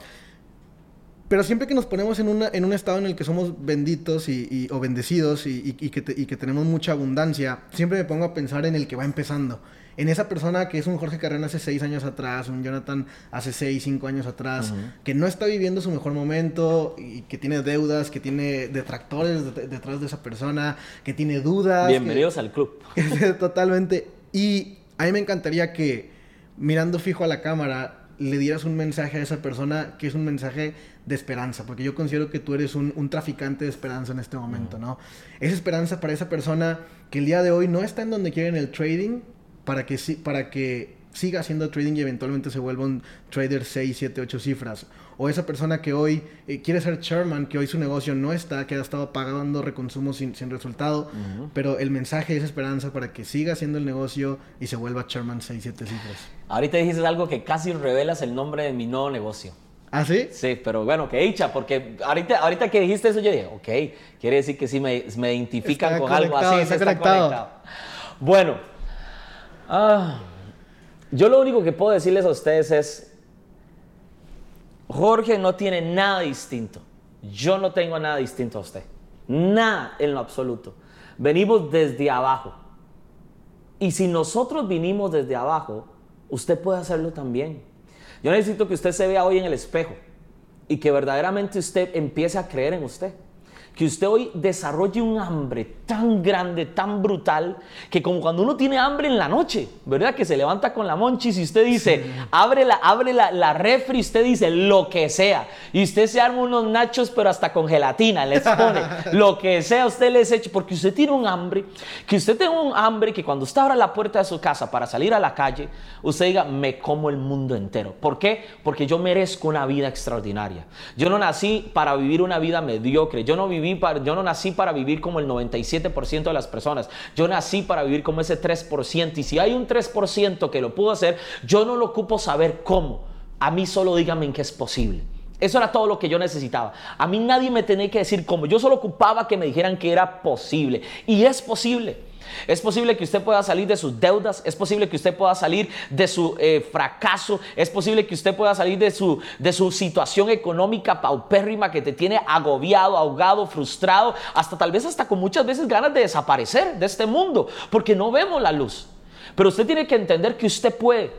Pero siempre que nos ponemos en, una, en un estado en el que somos benditos y, o bendecidos y, que y que tenemos mucha abundancia, siempre me pongo a pensar en el que va empezando en esa persona que es un Jorge Carrera hace seis años atrás, un Jonathan hace seis, cinco años atrás, que no está viviendo su mejor momento y que tiene deudas, que tiene detractores detrás de esa persona, que tiene dudas. Bienvenidos al club. totalmente. Y a mí me encantaría que mirando fijo a la cámara le dieras un mensaje a esa persona que es un mensaje de esperanza, porque yo considero que tú eres un, traficante de esperanza en este momento, ¿no? Es esperanza para esa persona que el día de hoy no está en donde quiere en el trading, para que, para que siga haciendo trading y eventualmente se vuelva un trader 6, 7, 8 cifras. O esa persona que hoy eh, quiere ser chairman, que hoy su negocio no está, que ha estado pagando reconsumo sin, sin resultado, pero el mensaje es esperanza para que siga haciendo el negocio y se vuelva chairman 6, 7 cifras. Ahorita dijiste algo que casi revelas el nombre de mi nuevo negocio. ¿Ah, sí? Sí, pero bueno, que dicha, porque ahorita, ahorita que dijiste eso yo dije, ok, quiere decir que sí me, me identifican con algo así. Está, está conectado. Bueno, Ah, yo lo único que puedo decirles a ustedes es, Jorge no tiene nada distinto. Yo no tengo nada distinto a usted. Nada en lo absoluto. Venimos desde abajo. Y si nosotros vinimos desde abajo, usted puede hacerlo también. Yo necesito que usted se vea hoy en el espejo y que verdaderamente usted empiece a creer en usted que usted hoy desarrolle un hambre tan grande, tan brutal, que como cuando uno tiene hambre en la noche, ¿verdad? Que se levanta con la monchis y usted dice, abre, la, abre la, la refri, usted dice lo que sea. Y usted se arma unos nachos, pero hasta con gelatina, les pone lo que sea, usted les echa, porque usted tiene un hambre, que usted tenga un hambre que cuando usted abra la puerta de su casa para salir a la calle, usted diga, me como el mundo entero. ¿Por qué? Porque yo merezco una vida extraordinaria. Yo no nací para vivir una vida mediocre, yo no viví yo no nací para vivir como el 97% de las personas. Yo nací para vivir como ese 3%. Y si hay un 3% que lo pudo hacer, yo no lo ocupo saber cómo. A mí solo díganme en qué es posible. Eso era todo lo que yo necesitaba. A mí nadie me tenía que decir cómo. Yo solo ocupaba que me dijeran que era posible. Y es posible. Es posible que usted pueda salir de sus deudas, es posible que usted pueda salir de su eh, fracaso, es posible que usted pueda salir de su, de su situación económica paupérrima que te tiene agobiado, ahogado, frustrado, hasta tal vez hasta con muchas veces ganas de desaparecer de este mundo, porque no vemos la luz. Pero usted tiene que entender que usted puede,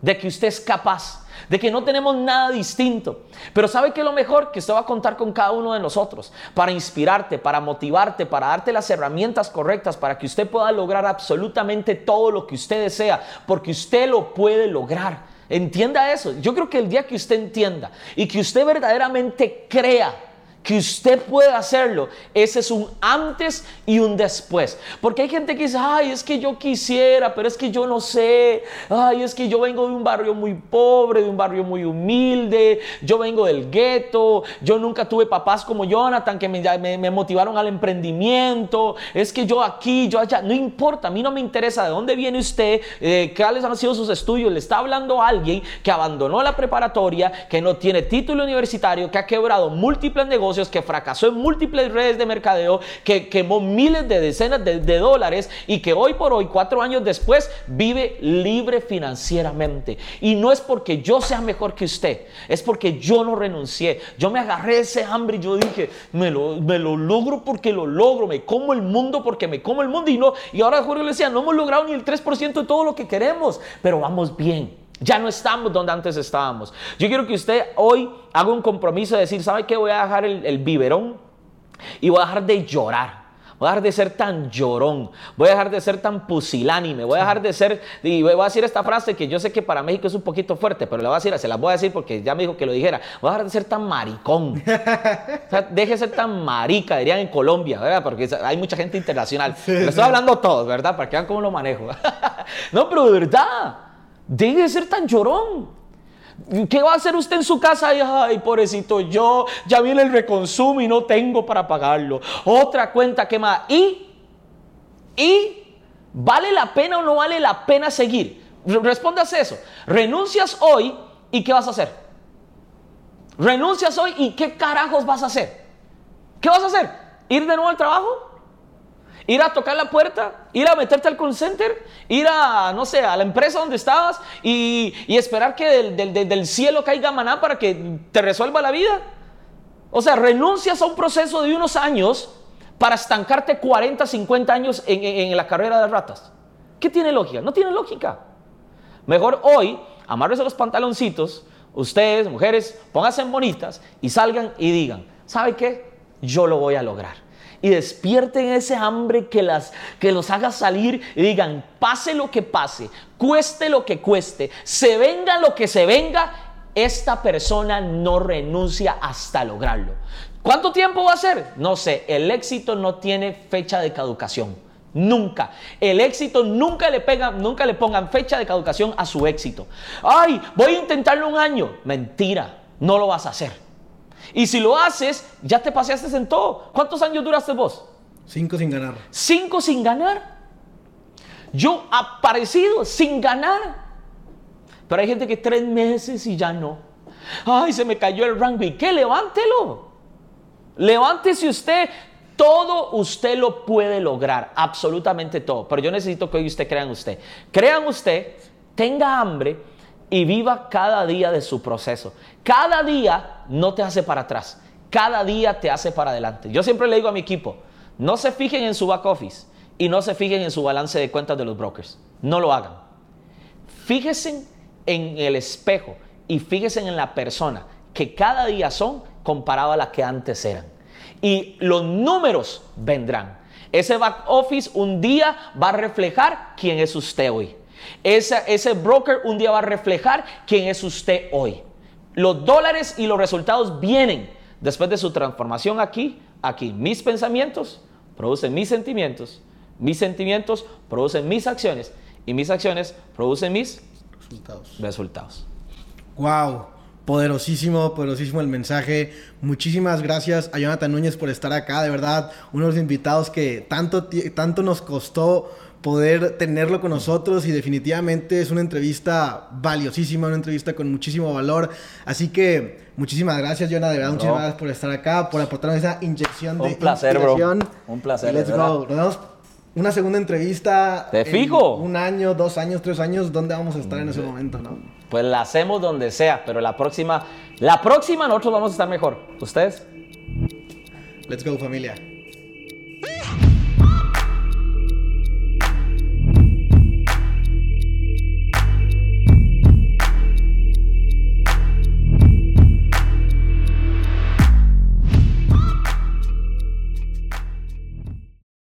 de que usted es capaz de que no tenemos nada distinto. Pero ¿sabe qué es lo mejor? Que usted va a contar con cada uno de nosotros para inspirarte, para motivarte, para darte las herramientas correctas para que usted pueda lograr absolutamente todo lo que usted desea, porque usted lo puede lograr. Entienda eso. Yo creo que el día que usted entienda y que usted verdaderamente crea, que usted pueda hacerlo, ese es un antes y un después. Porque hay gente que dice, ay, es que yo quisiera, pero es que yo no sé, ay, es que yo vengo de un barrio muy pobre, de un barrio muy humilde, yo vengo del gueto, yo nunca tuve papás como Jonathan que me, motivaron al emprendimiento, es que yo aquí, yo allá, no importa, a mí no me interesa de dónde viene usted, eh, cuáles han sido sus estudios, le está hablando alguien que abandonó la preparatoria, que no tiene título universitario, que ha quebrado múltiples negocios, que fracasó en múltiples redes de mercadeo, que quemó miles de decenas de, dólares y que hoy por hoy, cuatro años después, vive libre financieramente. Y no es porque yo sea mejor que usted, es porque yo no renuncié. Yo me agarré ese hambre y yo dije, me lo, me lo logro porque lo logro, me como el mundo porque me como el mundo. Y, no, y ahora Jorge le decía, no hemos logrado ni el 3% de todo lo que queremos, pero vamos bien. Ya no estamos donde antes estábamos. Yo quiero que usted hoy haga un compromiso de decir, ¿sabe qué? Voy a dejar el, el biberón y voy a dejar de llorar. Voy a dejar de ser tan llorón. Voy a dejar de ser tan pusilánime. Voy a dejar de ser. Y voy a decir esta frase que yo sé que para México es un poquito fuerte, pero la voy a decir, se la voy a decir porque ya me dijo que lo dijera. Voy a dejar de ser tan maricón. o sea, deje de ser tan marica, dirían en Colombia, ¿verdad? Porque hay mucha gente internacional. Lo estoy hablando todos, ¿verdad? Para que vean cómo lo manejo. no, pero de verdad, deje de ser tan llorón. ¿Qué va a hacer usted en su casa? Ay, pobrecito, yo ya viene el reconsumo y no tengo para pagarlo. Otra cuenta que. ¿Y? ¿Y? ¿Vale la pena o no vale la pena seguir? Respondas eso. Renuncias hoy y ¿qué vas a hacer? Renuncias hoy y ¿qué carajos vas a hacer? ¿Qué vas a hacer? ¿Ir de nuevo al trabajo? Ir a tocar la puerta, ir a meterte al call center, ir a, no sé, a la empresa donde estabas y, esperar que del, cielo caiga maná para que te resuelva la vida. O sea, renuncias a un proceso de unos años para estancarte 40, 50 años en, la carrera de ratas. ¿Qué tiene lógica? No tiene lógica. Mejor hoy, amarrese los pantaloncitos, ustedes, mujeres, pónganse bonitas y salgan y digan, ¿sabe qué? Yo lo voy a lograr y despierten ese hambre que, las, que los haga salir y digan, pase lo que pase, cueste lo que cueste, se venga lo que se venga, esta persona no renuncia hasta lograrlo. ¿Cuánto tiempo va a ser? No sé, el éxito no tiene fecha de caducación. Nunca. El éxito nunca le, pega, nunca le pongan fecha de caducación a su éxito. Ay, voy a intentarlo un año. Mentira, no lo vas a hacer. Y si lo haces, ya te paseaste en todo. ¿Cuántos años duraste vos? Cinco sin ganar. Cinco sin ganar. Yo aparecido sin ganar. Pero hay gente que tres meses y ya no. Ay, se me cayó el rango. ¿Y qué? Levántelo. Levántese usted. Todo usted lo puede lograr. Absolutamente todo. Pero yo necesito que hoy usted crea en usted. Crea en usted. Tenga hambre y viva cada día de su proceso. Cada día no te hace para atrás, cada día te hace para adelante. Yo siempre le digo a mi equipo, no se fijen en su back office y no se fijen en su balance de cuentas de los brokers. No lo hagan. Fíjense en el espejo y fíjense en la persona que cada día son comparado a la que antes eran. Y los números vendrán. Ese back office un día va a reflejar quién es usted hoy. Ese, ese broker un día va a reflejar quién es usted hoy. Los dólares y los resultados vienen después de su transformación aquí, aquí. Mis pensamientos producen mis sentimientos, mis sentimientos producen mis acciones y mis acciones producen mis resultados. resultados. Wow, poderosísimo, poderosísimo el mensaje. Muchísimas gracias a Jonathan Núñez por estar acá, de verdad, uno de los invitados que tanto, tanto nos costó poder tenerlo con nosotros y definitivamente es una entrevista valiosísima, una entrevista con muchísimo valor. Así que muchísimas gracias, Jonah, de verdad, muchísimas gracias por estar acá, por aportarnos esa inyección de Un placer, bro. Un placer. let's go. Nos vemos una segunda entrevista. Te fijo. Un año, dos años, tres años, ¿dónde vamos a estar en ese momento, no? Pues la hacemos donde sea, pero la próxima, la próxima nosotros vamos a estar mejor. ¿Ustedes? Let's go, familia.